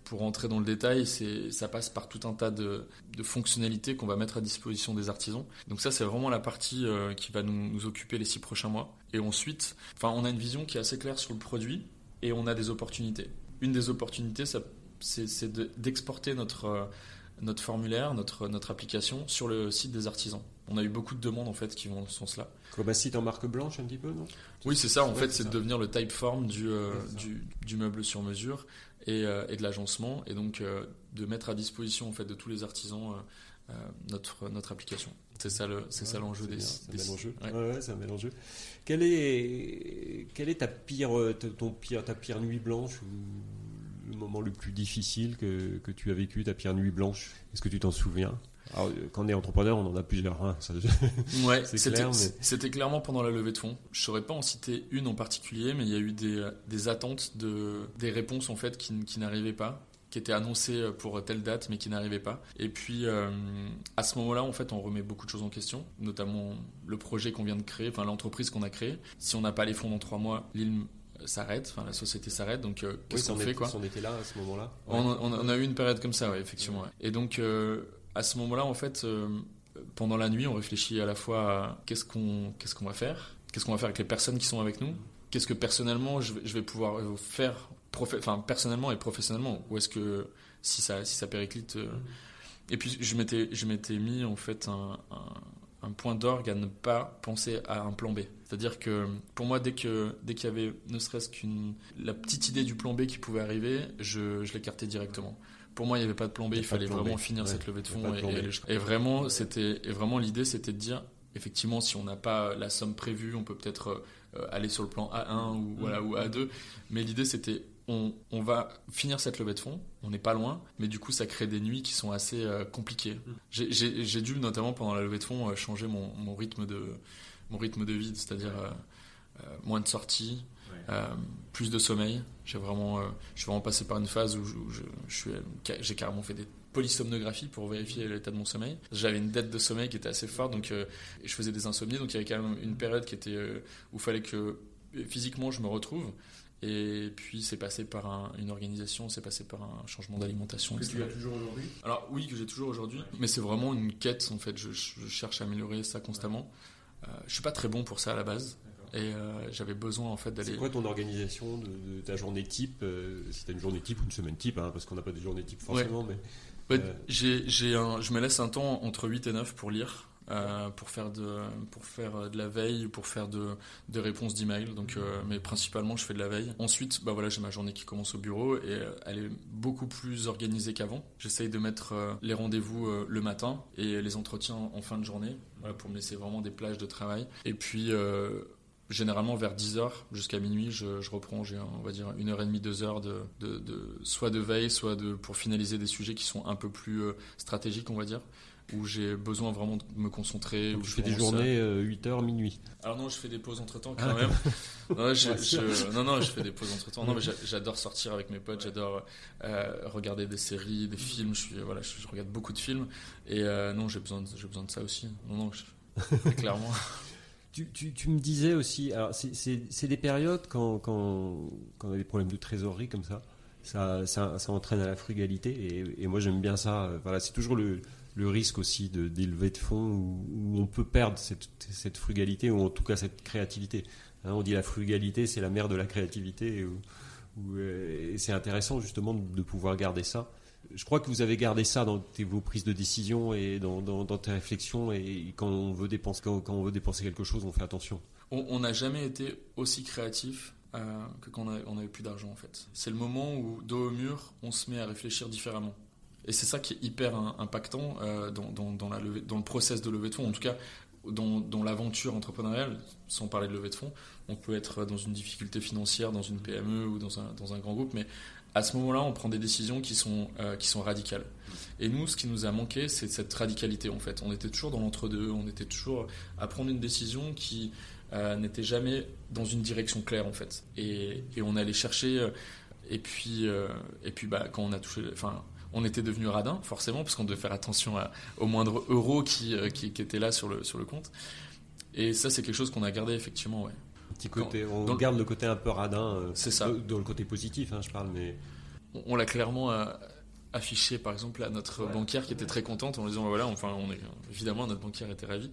pour rentrer dans le détail, ça passe par tout un tas de, fonctionnalités qu'on va mettre à disposition des artisans. Donc ça, c'est vraiment la partie euh, qui va nous, nous occuper les six prochains mois. Et ensuite, on a une vision qui est assez claire sur le produit et on a des opportunités. Une des opportunités, c'est, c'est de- d'exporter notre notre formulaire, notre, notre application sur le site des artisans. On a eu beaucoup de demandes en fait qui vont dans ce sens-là. Comme un site en marque blanche un petit peu, non? Oui, c'est ça. En fait, c'est de devenir le typeform du, euh, du, du meuble sur mesure et, euh, et de l'agencement, et donc euh, de mettre à disposition en fait de tous les artisans notre notre application. C'est ça le c'est ça l'enjeu des. des- enjeu. Ouais. Ouais, ouais, c'est un bel enjeu. Quelle est, quelle est ta pire, ton pire, ta pire nuit blanche ou le moment le plus difficile que, que tu as vécu, ta pire nuit blanche Est-ce que tu t'en souviens? Alors, euh, Quand on est entrepreneur, on en a plusieurs. hein, ça- Ouais, c'était clair, mais- c'était clairement pendant la levée de fonds. Je saurais pas en citer une en particulier, mais il y a eu des, des attentes de des réponses en fait qui, n'arrivaient pas qui étaient annoncées pour telle date mais qui n'arrivaient pas. Et puis euh, à ce moment-là, en fait, on remet beaucoup de choses en question, notamment le projet qu'on vient de créer, enfin l'entreprise qu'on a créée. Si on n'a pas les fonds dans trois mois, l'île s'arrête, enfin la société s'arrête, donc euh, qu'est-ce Oui, qu'on fait quoi c'en était là à ce moment-là. on, on- on a eu une période comme ça, ouais, effectivement. ouais. Et donc, euh, à ce moment-là, en fait, euh, pendant la nuit, on réfléchit à la fois à qu'est-ce qu'on qu'est-ce qu'on va faire, qu'est-ce qu'on va faire avec les personnes qui sont avec nous, qu'est-ce que personnellement je vais, je vais pouvoir faire, enfin personnellement et professionnellement, ou est-ce que si ça si ça périclite. Et puis je m'étais je m'étais mis en fait un, un, un point d'orgue à ne pas penser à un plan B. C'est-à-dire que pour moi, dès que dès qu'il y avait ne serait-ce qu'une la petite idée du plan B qui pouvait arriver, je, je l'écartais directement. Pour moi, il n'y avait pas de plan B, Il fallait vraiment B. finir Ouais, cette levée de fonds. Et, vraiment, c'était et vraiment l'idée, c'était de dire effectivement, si on n'a pas la somme prévue, on peut peut-être euh, aller sur le plan A1 ou voilà ou A2. Mais l'idée, c'était on, on va finir cette levée de fonds, on n'est pas loin, mais du coup, ça crée des nuits qui sont assez euh, compliquées. J'ai- J'ai j'ai dû notamment pendant la levée de fonds euh, changer mon, mon rythme de mon rythme de vie, c'est-à-dire euh, euh, moins de sorties, euh, plus de sommeil. J'ai vraiment, je suis vraiment passé par une phase où je, où je- je suis, j'ai carrément fait des polysomnographies pour vérifier l'état de mon sommeil. J'avais une dette de sommeil qui était assez forte, donc euh, je faisais des insomnies. Donc il y avait quand même une période qui était euh, où il fallait que physiquement je me retrouve. Et puis c'est passé par un- une organisation, c'est passé par un changement d'alimentation. etc. toujours aujourd'hui? Alors oui, que j'ai toujours aujourd'hui, mais c'est vraiment une quête en fait. Je, je cherche à améliorer ça constamment. Je suis pas très bon pour ça à la base, et euh, j'avais besoin en fait d'aller. C'est quoi ton organisation de, de ta journée type euh, Si tu as une journée type ou une semaine type, hein, parce qu'on n'a pas des journées type forcément, mais Ouais, Euh, j'ai, j'ai un, je me laisse un temps entre 8 et 9 pour lire, euh, pour faire de, pour faire de la veille, pour faire de, de réponses d'email. Donc, euh, mais principalement, je fais de la veille. Ensuite, bah voilà, j'ai ma journée qui commence au bureau et euh, elle est beaucoup plus organisée qu'avant. J'essaye de mettre euh, les rendez-vous euh, le matin et les entretiens en fin de journée, voilà, pour me laisser vraiment des plages de travail. Et puis, euh, généralement vers 10h jusqu'à minuit, je, je reprends, j'ai on va dire une heure et demie, deux heures de, de, soit de veille, soit de pour finaliser des sujets qui sont un peu plus euh, stratégiques, on va dire, où j'ai besoin vraiment de me concentrer. où je fais des journées 8h, minuit. Alors non, je fais des pauses entre temps Ah. quand même. Je- je- non, non, je fais des pauses entre temps. Non, mais j'a- j'adore sortir avec mes potes, j'adore euh, regarder des séries, des films. Je suis, voilà, je, je regarde beaucoup de films. Et euh, non, j'ai besoin, de- besoin de ça aussi. Non, non, je- clairement. Tu, tu, tu me disais aussi, alors c'est- des périodes quand, quand, quand on a des problèmes de trésorerie comme ça, ça, ça, ça entraîne à la frugalité et, et moi j'aime bien ça. Euh, Voilà, c'est toujours le, le risque aussi d'élever de fonds où, on peut perdre cette, cette frugalité ou en tout cas cette créativité. Hein, on dit la frugalité c'est la mère de la créativité et, euh, c'est intéressant justement de, pouvoir garder ça. je crois que vous avez gardé ça dans vos prises de décision et dans, dans- tes réflexions. Et quand on veut dépenser, quand, on veut dépenser quelque chose, on fait attention. On n'a jamais été aussi créatif euh, que quand on a- on n'avait plus d'argent en fait. C'est le moment où, dos au mur, on se met à réfléchir différemment. Et c'est ça qui est hyper impactant euh, dans, le process de levée de fonds, en tout cas dans, l'aventure entrepreneuriale, sans parler de levée de fonds. On peut être dans une difficulté financière, dans une PME ou dans un, grand groupe, mais à ce moment-là, on prend des décisions qui sont, euh, qui sont radicales. Et nous, ce qui nous a manqué, c'est cette radicalité en fait. On était toujours dans l'entre-deux, on était toujours à prendre une décision qui euh, n'était jamais dans une direction claire en fait. Et, et on allait chercher. et puis, et puis bah, quand on a touché, enfin, on était devenu radin forcément parce qu'on devait faire attention à- au moindre euro qui, euh, qui, qui était là sur le sur le compte. Et ça, c'est quelque chose qu'on a gardé effectivement, ouais. Un petit côté, on dans garde le côté un peu radin. euh, C'est ça. Dans, le côté positif, hein, je parle, mais On, on l'a clairement euh, affiché, par exemple, à notre banquière qui était très contente en lui disant, bah voilà, enfin, on est évidemment notre banquière était ravie,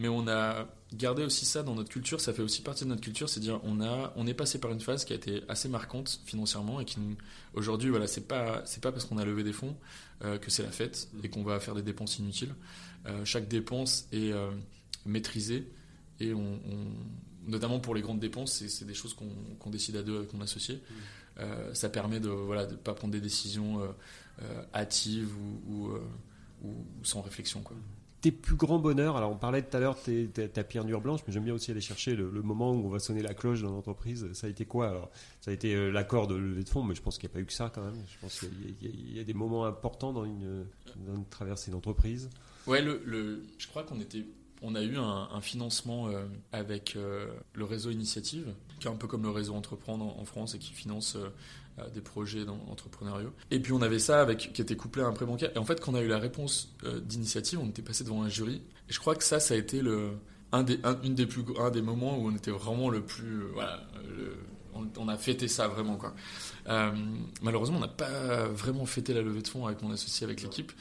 mais on a gardé aussi ça dans notre culture. Ça fait aussi partie de notre culture, c'est dire, on a, on est passé par une phase qui a été assez marquante financièrement et qui aujourd'hui, voilà, c'est pas, c'est pas parce qu'on a levé des fonds euh, que c'est la fête et qu'on va faire des dépenses inutiles. Euh, chaque dépense est euh, maîtrisée et on, on- notamment pour les grandes dépenses, c'est, des choses qu'on, décide à deux avec mon associé. Euh, ça permet de voilà de pas prendre des décisions hâtives ou, ou, ou- ou sans réflexion quoi. Tes plus grands bonheurs. Alors, on parlait tout à l'heure de ta, pierre blanche, mais j'aime bien aussi aller chercher le, moment où on va sonner la cloche dans l'entreprise. Ça a été quoi Alors, ça a été euh, l'accord de levée de fonds, mais je pense qu'il n'y a pas eu que ça quand même. Je pense qu'il y a- des moments importants dans une, traversée d'entreprise. Ouais, je crois qu'on a eu un, financement euh, avec euh, le réseau Initiative, qui est un peu comme le réseau Entreprendre en, France et qui finance des projets dans, entrepreneuriaux. Et puis on avait ça avec, qui était couplé à un prêt bancaire. Et en fait, quand on a eu la réponse euh, d'Initiative, on était passé devant un jury. Et je crois que ça, ça a été le, un des, un, une des plus, un des moments où on était vraiment le plus, euh, voilà, on, a fêté ça vraiment quoi. Euh, malheureusement, on n'a pas vraiment fêté la levée de fonds avec mon associé, avec l'équipe.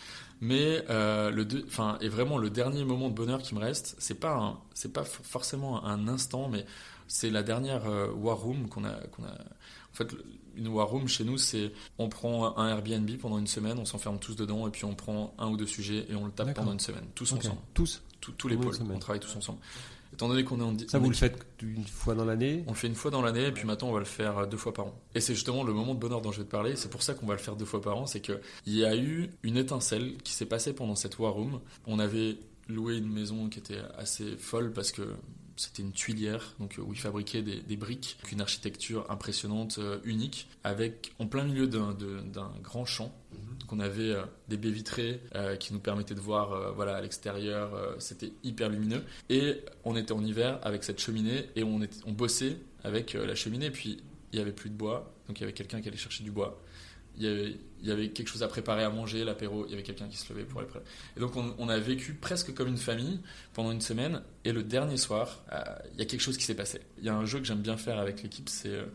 Mais le deux, enfin, et vraiment le dernier moment de bonheur qui me reste, c'est pas c'est pas forcément un instant, mais c'est la dernière euh, war room qu'on a qu'on a. En fait, une war room chez nous, c'est on prend un Airbnb pendant une semaine, on s'enferme tous dedans et puis on prend un ou deux sujets et on le tape pendant une semaine, tous ensemble, Tous. tous, tous les pôles, on travaille tous ensemble. Étant donné qu'on est en Ça, on vous est- le faites une fois dans l'année? On le fait une fois dans l'année et puis maintenant on va le faire euh, deux fois par an. Et c'est justement le moment de bonheur dont je vais te parler. C'est pour ça qu'on va le faire deux fois par an. C'est que il y a eu une étincelle qui s'est passée pendant cette war room. On avait loué une maison qui était assez folle parce que c'était une tuilière donc euh, où ils fabriquaient des, des briques, Donc, une architecture impressionnante, euh, unique, avec en plein milieu d'un grand champ. Donc on avait euh, des baies vitrées qui nous permettaient de voir voilà à l'extérieur. c'était hyper lumineux. Et on était en hiver avec cette cheminée et on, était, on bossait avec la cheminée. Puis il y avait plus de bois, donc il y avait quelqu'un qui allait chercher du bois. Il y, avait, quelque chose à préparer à manger, l'apéro. Il y avait quelqu'un qui se levait pour aller préparer. Et donc on, a vécu presque comme une famille pendant une semaine. Et le dernier soir, euh, il y a quelque chose qui s'est passé. Il y a un jeu que j'aime bien faire avec l'équipe, c'est euh,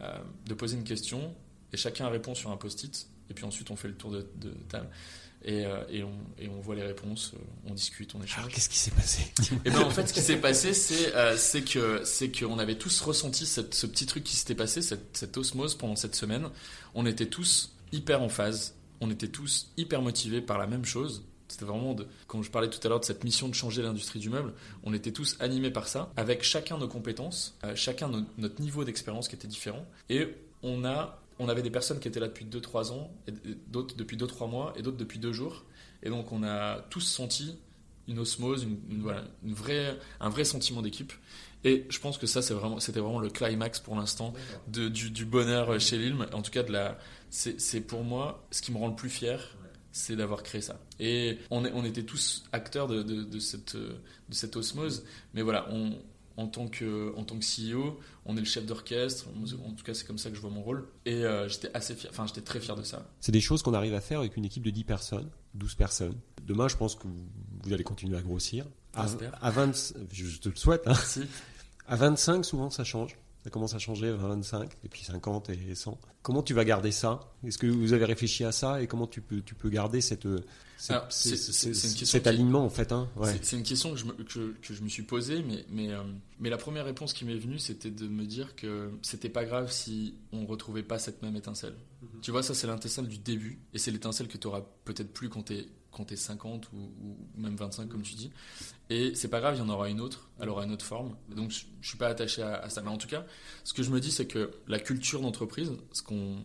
euh, de poser une question et chacun répond sur un post-it. Et puis ensuite on fait le tour de table et, euh, et, on, et on voit les réponses, euh, on discute, on échange. Alors, qu'est-ce qui s'est passé Et ben en fait, ce qui s'est passé, c'est euh, c'est que c'est qu'on avait tous ressenti cette- ce petit truc qui s'était passé, cette, cette osmose pendant cette semaine. On était tous hyper en phase, on était tous hyper motivés par la même chose. C'était vraiment, de, quand je parlais tout à l'heure de cette mission de changer l'industrie du meuble, on était tous animés par ça, avec chacun nos compétences, euh, chacun no- notre niveau d'expérience qui était différent. Et on, a, on avait des personnes qui étaient là depuis 2-3 ans, d'autres depuis 2-3 mois, et d'autres depuis 2 jours. Et donc on a tous senti une osmose, une, voilà, vraie, un vrai sentiment d'équipe. Et je pense que ça, c'était vraiment le climax pour l'instant du, bonheur chez Lilm. En tout cas, c'est, pour moi ce qui me rend le plus fier, c'est d'avoir créé ça. Et on, était tous acteurs de, cette, de cette osmose. Mais voilà, on, en tant que, en tant que CEO, on est le chef d'orchestre. En tout cas, c'est comme ça que je vois mon rôle. Et euh, j'étais assez fier, enfin, j'étais très fier de ça. C'est des choses qu'on arrive à faire avec une équipe de 10 personnes, 12 personnes. Demain, je pense que vous, vous allez continuer à grossir. À 20, je te le souhaite, hein. Merci. À 25, souvent, ça change. Ça commence à changer 25, et puis 50 et 100. Comment tu vas garder ça? Est-ce que vous avez réfléchi à ça? Et comment tu peux, tu peux garder cette, Alors, question cet qui- alignement en fait hein? Ouais. C'est- une question que je, me, que, que je me suis posée, mais, mais, euh, mais la première réponse qui m'est venue, c'était de me dire que c'était pas grave si on retrouvait pas cette même étincelle. Tu vois, ça, c'est l'étincelle du début, et c'est l'étincelle que tu auras peut-être plus quand t'es quand t'es 50 ou, ou même 25, comme tu dis. Et c'est pas grave, il y en aura une autre, elle aura une autre forme. Donc, je, suis pas attaché à, ça. Mais en tout cas, ce que je me dis, c'est que la culture d'entreprise,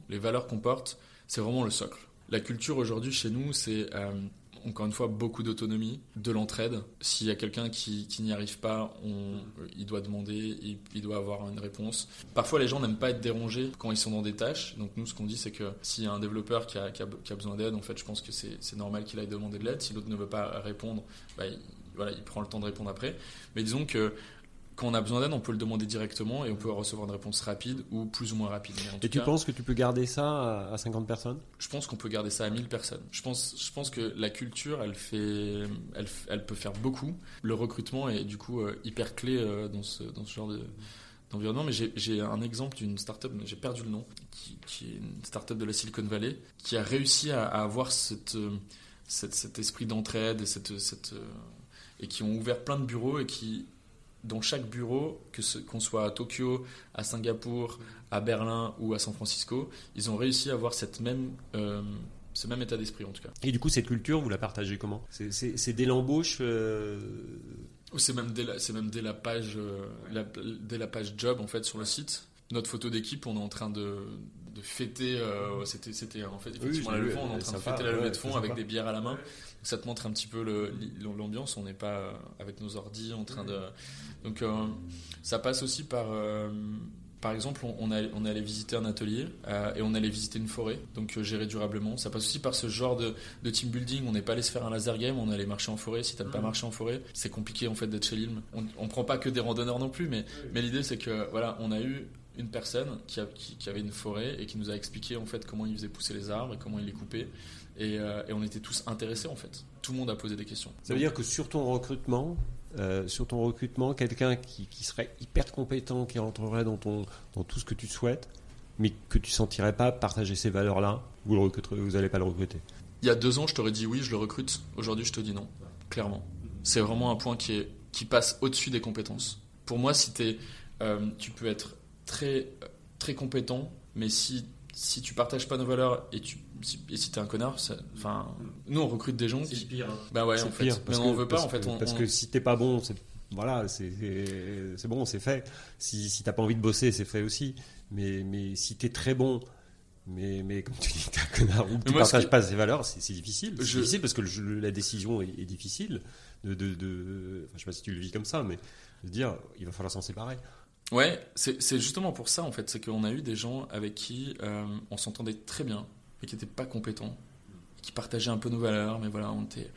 les valeurs qu'on porte, c'est vraiment le socle. La culture aujourd'hui chez nous, c'est euh, encore une fois beaucoup d'autonomie, de l'entraide. S'il y a quelqu'un qui, n'y arrive pas, il doit demander, il, doit avoir une réponse. Parfois, les gens n'aiment pas être dérangés quand ils sont dans des tâches. Donc nous, ce qu'on dit, c'est que s'il y a un développeur qui a, qui a, besoin d'aide, en fait, je pense que c'est normal qu'il aille demander de l'aide. Si l'autre ne veut pas répondre, bah, voilà, il prend le temps de répondre après. Mais disons que quand on a besoin d'aide, on peut le demander directement et on peut recevoir une réponse rapide ou plus ou moins rapide. Et tu cas, penses que tu peux garder ça à- à 50 personnes? Je pense qu'on peut garder ça à 1000 personnes. Je pense, je pense que la culture, elle, fait, elle, elle peut faire beaucoup. Le recrutement est du coup euh, hyper clé euh, dans, ce, dans ce genre de, d'environnement. Mais j'ai- un exemple d'une startup, j'ai perdu le nom, qui, qui est une startup de la Silicon Valley, qui a réussi à, à avoir cette, euh, cette- cet esprit d'entraide et, cette, cette, et qui ont ouvert plein de bureaux et qui, dans chaque bureau, que qu'on soit à Tokyo, à Singapour, à Berlin ou à San Francisco, ils ont réussi à avoir cette même, euh, ce même état d'esprit en tout cas. Et du coup, cette culture, vous la partagez comment? C'est- dès l'embauche euh, c'est même dès la, c'est même dès la page, euh, la- dès la page job en fait sur le site. Notre photo d'équipe, on est en train de, de fêter. euh, c'était, c'était en fait effectivement je la levée. On est en est train de fêter la levée ouais, de fonds c'est avec des bières à la main. Donc ça te montre un petit peu le- l'ambiance. On n'est pas euh, avec nos ordis en train de. Donc euh, ça passe aussi par. euh, par exemple, on, on, a- on est allé visiter un atelier euh, et on allait visiter une forêt, donc euh, gérer durablement. Ça passe aussi par ce genre de, de team building. On n'est pas allé se faire un laser game, on est allé marcher en forêt. Si t'aimes pas marcher en forêt, c'est compliqué en fait d'être chez l'île. On, on prend pas que des randonneurs non plus, mais, mais l'idée c'est que voilà, on a eu une personne qui, a- qui- qui avait une forêt et qui nous a expliqué en fait comment il faisait pousser les arbres et comment il les coupait. Et, euh, et on était tous intéressés en fait. Tout le monde a posé des questions. Ça veut dire que sur ton recrutement, euh, sur ton recrutement, quelqu'un qui, qui serait hyper compétent, qui rentrerait dans, ton, dans tout ce que tu souhaites, mais que tu sentirais pas partager ces valeurs-là, vous le recruterez, vous n'allez pas le recruter. Il y a deux ans, je t'aurais dit oui, je le recrute. Aujourd'hui, je te dis non, clairement. C'est vraiment un point qui, est, qui passe au-dessus des compétences. Pour moi, si t'es, euh, tu peux être très, très compétent, mais si, si tu partages pas nos valeurs et, tu, si, et si t'es un connard, enfin, nous on recrute des gens qui. pire. Bah ouais, en fait. pire, mais parce on que- veut pas, parce en fait. on- parce on- que si t'es pas bon, c'est voilà, c'est bon, c'est fait. Si, si t'as pas envie de bosser, c'est fait aussi. Mais, mais si t'es très bon, mais, mais comme tu dis, t'es un connard ou que tu moi, partages pas ces valeurs, c'est c'est difficile. C'est Je- difficile parce que le- la décision est, est difficile. De, de, de- enfin, je sais pas si tu le vis comme ça, mais de dire, il va falloir s'en séparer. Ouais, c'est justement pour ça en fait, c'est qu'on a eu des gens avec qui euh, on s'entendait très bien, mais qui n'étaient pas compétents, qui partageaient un peu nos valeurs, mais voilà, on était.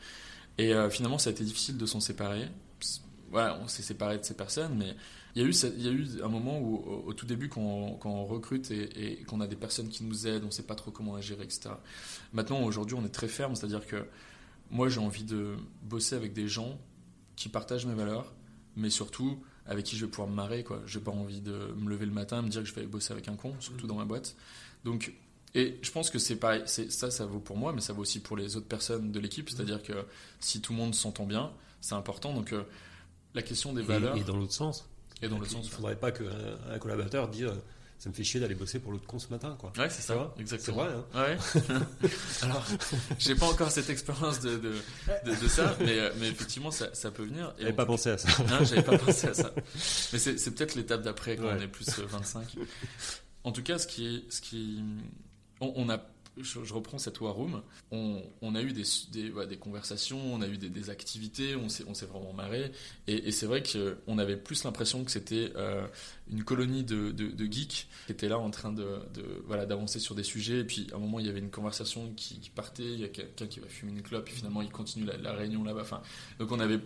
Et euh, finalement, ça a été difficile de s'en séparer. Voilà, on s'est séparé de ces personnes, mais il y a eu, y a eu un moment où, au, au tout début, quand on, quand on recrute et, et qu'on a des personnes qui nous aident, on ne sait pas trop comment agir, etc. Maintenant, aujourd'hui, on est très ferme, c'est-à-dire que moi, j'ai envie de bosser avec des gens qui partagent mes valeurs, mais surtout avec qui je vais pouvoir me marrer quoi. J'ai pas envie de me lever le matin et me dire que je vais aller bosser avec un con surtout dans ma boîte. Donc et je pense que c'est pareil c'est ça ça vaut pour moi mais ça vaut aussi pour les autres personnes de l'équipe. C'est à dire que si tout le monde s'entend bien c'est important. Donc euh, la question des Et- valeurs Et, dans l'autre sens. et dans il sens ne faudrait pas qu'un un collaborateur dise, euh, ça me fait chier d'aller bosser pour l'autre con ce matin, quoi. ouais c'est ça vois exactement C'est vrai, hein. Ouais. Alors, j'ai pas encore cette expérience de, de, de, de ça, mais, euh, mais effectivement, ça, ça peut venir. J'avais pas pensé à ça. Hein, J'avais pas pensé à ça. Mais c'est c'est peut-être l'étape d'après quand Ouais. on est plus euh, 25. En tout cas, ce qui est, ce qui, on, on a, je, reprends cette war room. On, a eu des, conversations, on a eu des, activités, on s'est, vraiment marré. Et, c'est vrai qu'on avait plus l'impression que c'était euh, une colonie de, geeks qui étaient là en train de, voilà d'avancer sur des sujets. Et puis à un moment, il y avait une conversation qui, partait. Il y a quelqu'un qui va fumer une clope. Et finalement, il continue la, réunion là-bas. Enfin, donc on avait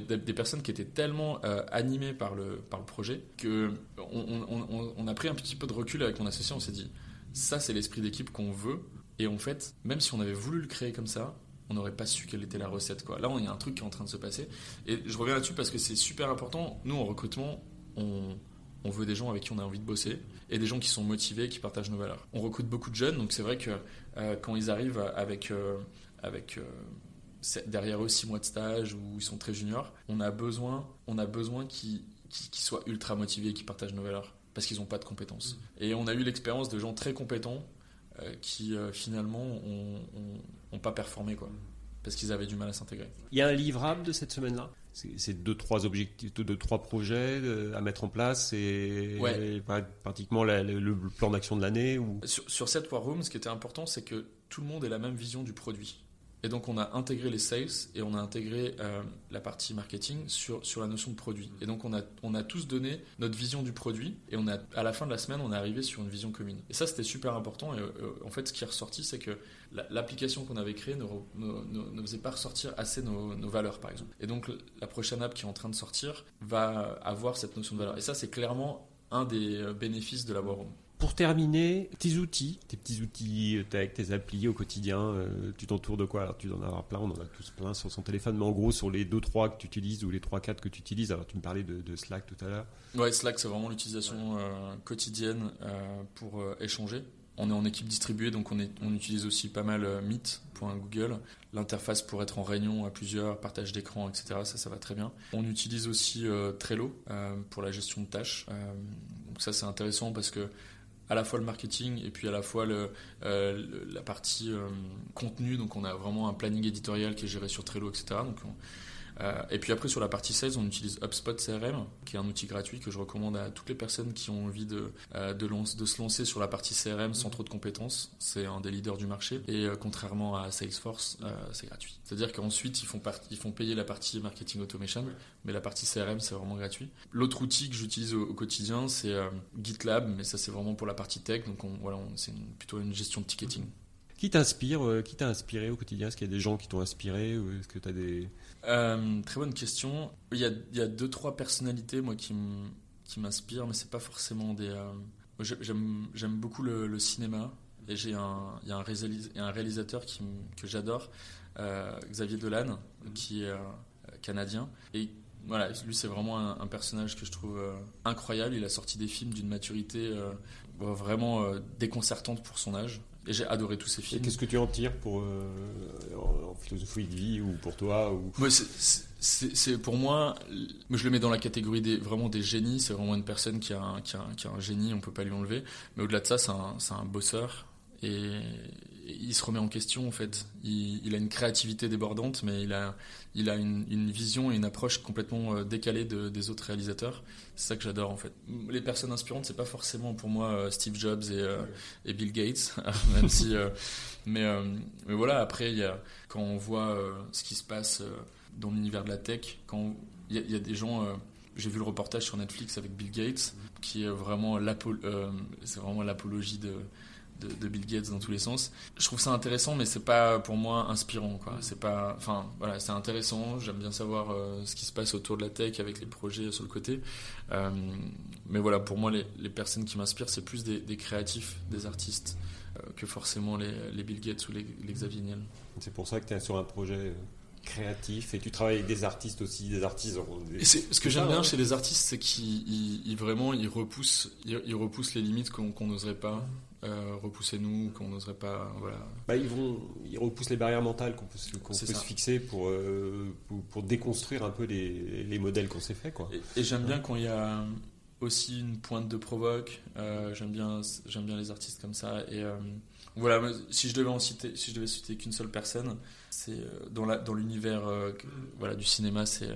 des personnes qui étaient tellement euh, animées par le, projet que on a pris un petit peu de recul avec mon associé. On s'est dit, ça c'est l'esprit d'équipe qu'on veut. Et en fait, même si on avait voulu le créer comme ça, on n'aurait pas su quelle était la recette. Là, il y a un truc qui est en train de se passer. Et je reviens là-dessus parce que c'est super important. Nous, en recrutement, on, veut des gens avec qui on a envie de bosser et des gens qui sont motivés, qui partagent nos valeurs. On recrute beaucoup de jeunes, donc c'est vrai que euh, quand ils arrivent avec, euh, avec euh, derrière eux six mois de stage ou ils sont très juniors, on a besoin, besoin qu'ils qu'ils soient ultra motivés et qui partagent nos valeurs parce qu'ils n'ont pas de compétences. Et on a eu l'expérience de gens très compétents qui finalement n'ont pas performé quoi parce qu'ils avaient du mal à s'intégrer. Il y a un livrable de cette semaine-là? C'est deux trois objectifs, deux trois projets euh, à mettre en place et, pratiquement le, plan d'action de l'année. Ou... Sur, sur cette War Room, ce qui était important, c'est que tout le monde ait la même vision du produit. Et donc on a intégré les sales et on a intégré euh, la partie marketing sur, sur la notion de produit. Et donc on a, on a tous donné notre vision du produit et on a, à la fin de la semaine on est arrivé sur une vision commune. Et ça c'était super important et euh, en fait ce qui est ressorti c'est que l'application qu'on avait créée ne, faisait pas ressortir assez nos, valeurs par exemple. Et donc la prochaine app qui est en train de sortir va avoir cette notion de valeur. Et ça c'est clairement un des euh, bénéfices de la War. Pour terminer, tes outils, tes petits outils tech, tes applis au quotidien, euh, tu t'entoures de quoi? Alors tu en avoir plein, on en a tous plein sur son téléphone, mais en gros sur les 2-3 que tu utilises ou les 3-4 que tu utilises, alors tu me parlais de, Slack tout à l'heure. Ouais, Slack c'est vraiment l'utilisation euh, quotidienne euh, pour échanger. On est en équipe distribuée, donc on, est, on utilise aussi pas mal Meet.google. L'interface pour être en réunion à plusieurs, partage d'écran, etc. Ça, ça va très bien. On utilise aussi Trello pour la gestion de tâches. donc ça, c'est intéressant parce que à la fois le marketing et puis à la fois le, euh, la partie euh, contenu. Donc on a vraiment un planning éditorial qui est géré sur Trello, etc. Donc euh, et puis après, sur la partie sales, on utilise HubSpot CRM, qui est un outil gratuit que je recommande à toutes les personnes qui ont envie de, euh, se lancer sur la partie CRM sans trop de compétences. C'est un des leaders du marché. Et euh, contrairement à Salesforce, c'est gratuit. C'est-à-dire qu'ensuite, ils font, payer la partie marketing automation, mais la partie CRM, c'est vraiment gratuit. L'autre outil que j'utilise au, quotidien, c'est GitLab, mais ça, c'est vraiment pour la partie tech. Donc, on, voilà, c'est plutôt une gestion de ticketing. Qui t'inspire Qui t'a inspiré au quotidien? Est-ce qu'il y a des gens qui t'ont inspiré ou est-ce que tu as des euh, très bonne question. Il y, a, il y, a, deux, trois personnalités moi, qui m'inspirent, mais c'est pas forcément des. Euh, j'aime beaucoup le, cinéma et j'ai un, il y a un, un réalisateur qui, que j'adore, euh, Xavier Dolan, qui est canadien. Et voilà, lui c'est vraiment un, personnage que je trouve incroyable. Il a sorti des films d'une maturité vraiment déconcertante pour son âge. Et j'ai adoré tous ces films. Qu'est-ce que tu en tires pour, euh, en, philosophie de vie ou pour toi ou... c'est, Pour moi, je le mets dans la catégorie des, vraiment des génies. C'est vraiment une personne qui a, un, qui, a qui a un génie, on ne peut pas lui enlever. Mais au-delà de ça, c'est un, un bosseur. Et, il se remet en question en fait. Il, a une créativité débordante, mais il a, il a une, vision et une approche complètement euh, décalée des autres réalisateurs. C'est ça que j'adore en fait. Les personnes inspirantes, c'est pas forcément pour moi euh, Steve Jobs et, euh, et Bill Gates, même si. mais, mais voilà, après, il y a, quand on voit ce qui se passe dans l'univers de la tech, quand il y, a des gens j'ai vu le reportage sur Netflix avec Bill Gates, qui est vraiment l'apologie de, de, Bill Gates dans tous les sens. Je trouve ça intéressant, mais c'est pas pour moi inspirant. Quoi. C'est pas, enfin voilà, c'est intéressant. J'aime bien savoir euh, ce qui se passe autour de la tech avec les projets sur le côté. Euh, mais voilà, pour moi, les, personnes qui m'inspirent, c'est plus des, créatifs, des artistes, euh, que forcément les, Bill Gates ou les, Xavier Niel. C'est pour ça que tu es sur un projet créatif et tu travailles avec des artistes aussi, des artisans. ce que j'aime bien chez les artistes, c'est qu'ils vraiment ils repoussent, ils, repoussent les limites qu'on n'oserait pas. Euh, repoussez-nous, qu'on n'oserait pas. Voilà. Bah, ils, vont, ils repoussent les barrières mentales qu'on peut, peut se fixer pour, euh, pour, déconstruire un peu les, les modèles qu'on s'est fait. Quoi. Et, j'aime bien quand il y a aussi une pointe de provoque. Euh, j'aime bien, bien les artistes comme ça. Et voilà, si je devais en citer, si je devais citer qu'une seule personne, c'est dans, la, dans l'univers voilà, du cinéma, c'est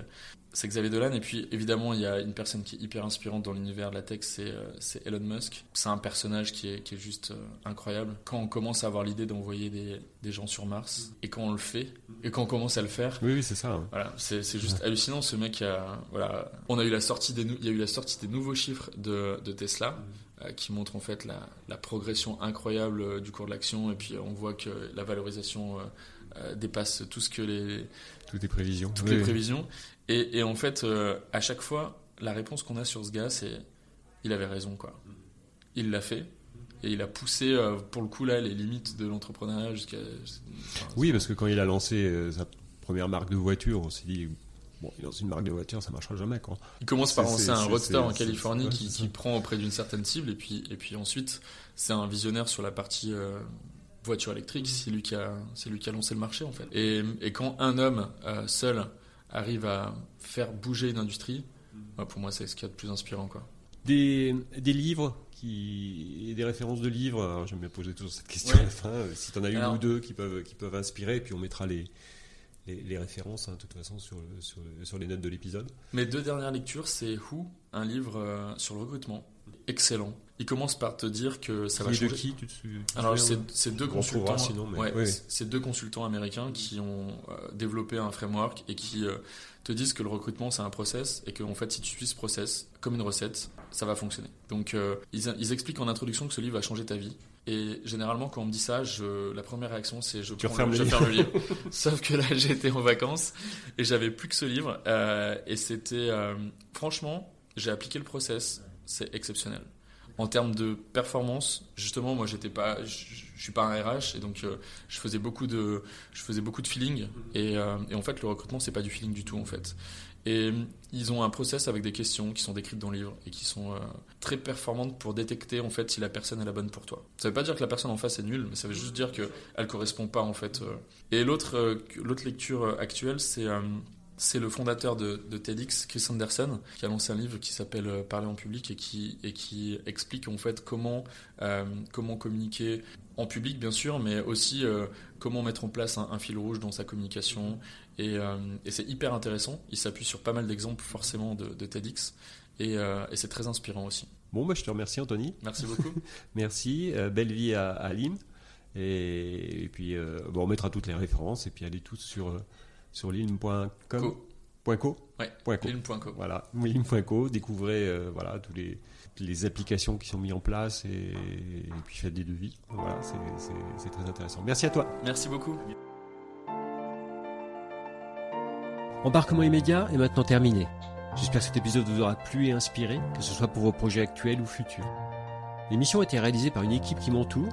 c'est Xavier Dolan. Et puis, évidemment, il y a une personne qui est hyper inspirante dans l'univers de la tech, c'est, euh, Elon Musk. C'est un personnage qui est, qui est juste euh, incroyable. Quand on commence à avoir l'idée d'envoyer des, des, gens sur Mars, et quand on le fait, et quand on commence à le faire. Oui, oui c'est ça. Voilà, c'est, c'est juste hallucinant. Ce mec a, voilà, on a eu la sortie des, il y a eu la sortie des nouveaux chiffres de, de Tesla. Euh, qui montrent en fait la, la, progression incroyable du cours de l'action et puis on voit que la valorisation dépasse tout ce que les toutes les prévisions toutes les prévisions et, et en fait, euh, à chaque fois, la réponse qu'on a sur ce gars, c'est il avait raison, quoi. Il l'a fait. Et il a poussé, euh, pour le coup, là, les limites de l'entrepreneuriat jusqu'à. oui, parce que quand il a lancé euh, sa première marque de voiture, on s'est dit Bon, dans une marque de voiture, ça marchera jamais, quoi. Il commence par lancer un roadster en Californie qui, prend auprès d'une certaine cible et puis, et puis ensuite c'est un visionnaire sur la partie euh, voiture électrique, c'est lui, qui a, c'est lui qui a lancé le marché en fait. Et, et quand un homme euh, seul arrive à faire bouger une industrie, bah, pour moi c'est ce qu'il y a de plus inspirant quoi. Des, des livres qui, et des références de livres. Alors, j'aime bien poser toujours cette question Ouais. à la fin. euh, Si tu en as une Alors- ou deux qui peuvent, qui peuvent inspirer, et puis on mettra les, les, les références, hein, de toute façon, sur, le- sur, le- sur les notes de l'épisode. Mes deux dernières lectures, c'est Who, un livre euh, sur le recrutement. Excellent. Il commence par te dire que ça Qui va est de changer. qui tu tu Alors, c'est deux On consultants. sinon, mais- ouais, oui, oui. c'est- deux consultants américains qui ont euh, développé un framework et qui euh, te disent que le recrutement c'est un process et que en fait si tu suis ce process comme une recette, ça va fonctionner. Donc ils, ils expliquent en introduction que ce livre va changer ta vie. Et généralement quand on me dit ça, je, la première réaction c'est je, prends le, je ferme le livre. Sauf que là j'étais en vacances et j'avais plus que ce livre euh, et c'était euh, franchement j'ai appliqué le process, c'est exceptionnel. En termes de performance, justement, moi, j'étais pas, je, je suis pas un RH et donc euh, je faisais beaucoup de, je faisais beaucoup de feeling et, et en fait, le recrutement, c'est pas du feeling du tout en fait. Et euh, ils ont un process avec des questions qui sont décrites dans le livre et qui sont euh, très performantes pour détecter en fait si la personne est la bonne pour toi. Ça veut pas dire que la personne en face est nulle, mais ça veut juste dire que elle correspond pas en fait. euh. Et l'autre, lecture actuelle, c'est le fondateur de, TEDx, Chris Anderson, qui a lancé un livre qui s'appelle Parler en public et qui, explique en fait comment communiquer en public, bien sûr, mais aussi euh, comment mettre en place un, un fil rouge dans sa communication. Et, euh, et c'est hyper intéressant. Il s'appuie sur pas mal d'exemples forcément de, de TEDx. Et, euh, et c'est très inspirant aussi. Bon, bah, je te remercie, Anthony. Merci beaucoup. Merci. belle vie à, à Lynn. Et, et puis, bon, on mettra toutes les références et puis allez tous sur, sur lynn.com. Co. Point co. Ouais. Point co. Lynn.co. Voilà, lynn.co. Découvrez voilà, tous les, les applications qui sont mises en place et, et puis faites des devis. Voilà, c'est très intéressant. Merci à toi. Merci beaucoup. Embarquement immédiat est maintenant terminé. J'espère que cet épisode vous aura plu et inspiré, que ce soit pour vos projets actuels ou futurs. L'émission a été réalisée par une équipe qui m'entoure.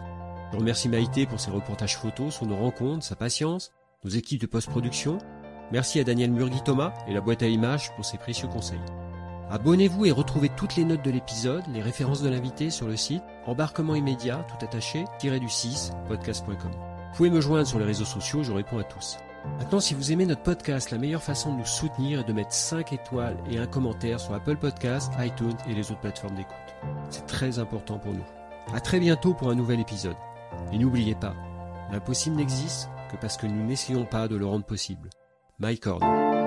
Je remercie Maïté pour ses reportages photos sur nos rencontres, sa patience, nos équipes de post-production. Merci à Daniel Murgui-Thomas et la boîte à images pour ses précieux conseils. Abonnez-vous et retrouvez toutes les notes de l'épisode, les références de l'invité sur le site embarquement immédiat, tout attaché, du 6, podcast.com. Vous pouvez me joindre sur les réseaux sociaux, je réponds à tous. Maintenant, si vous aimez notre podcast, la meilleure façon de nous soutenir est de mettre 5 étoiles et un commentaire sur Apple Podcasts, iTunes et les autres plateformes d'écoute. C'est très important pour nous. À très bientôt pour un nouvel épisode. Et n'oubliez pas, l'impossible n'existe que parce que nous n'essayons pas de le rendre possible. Mike Horn.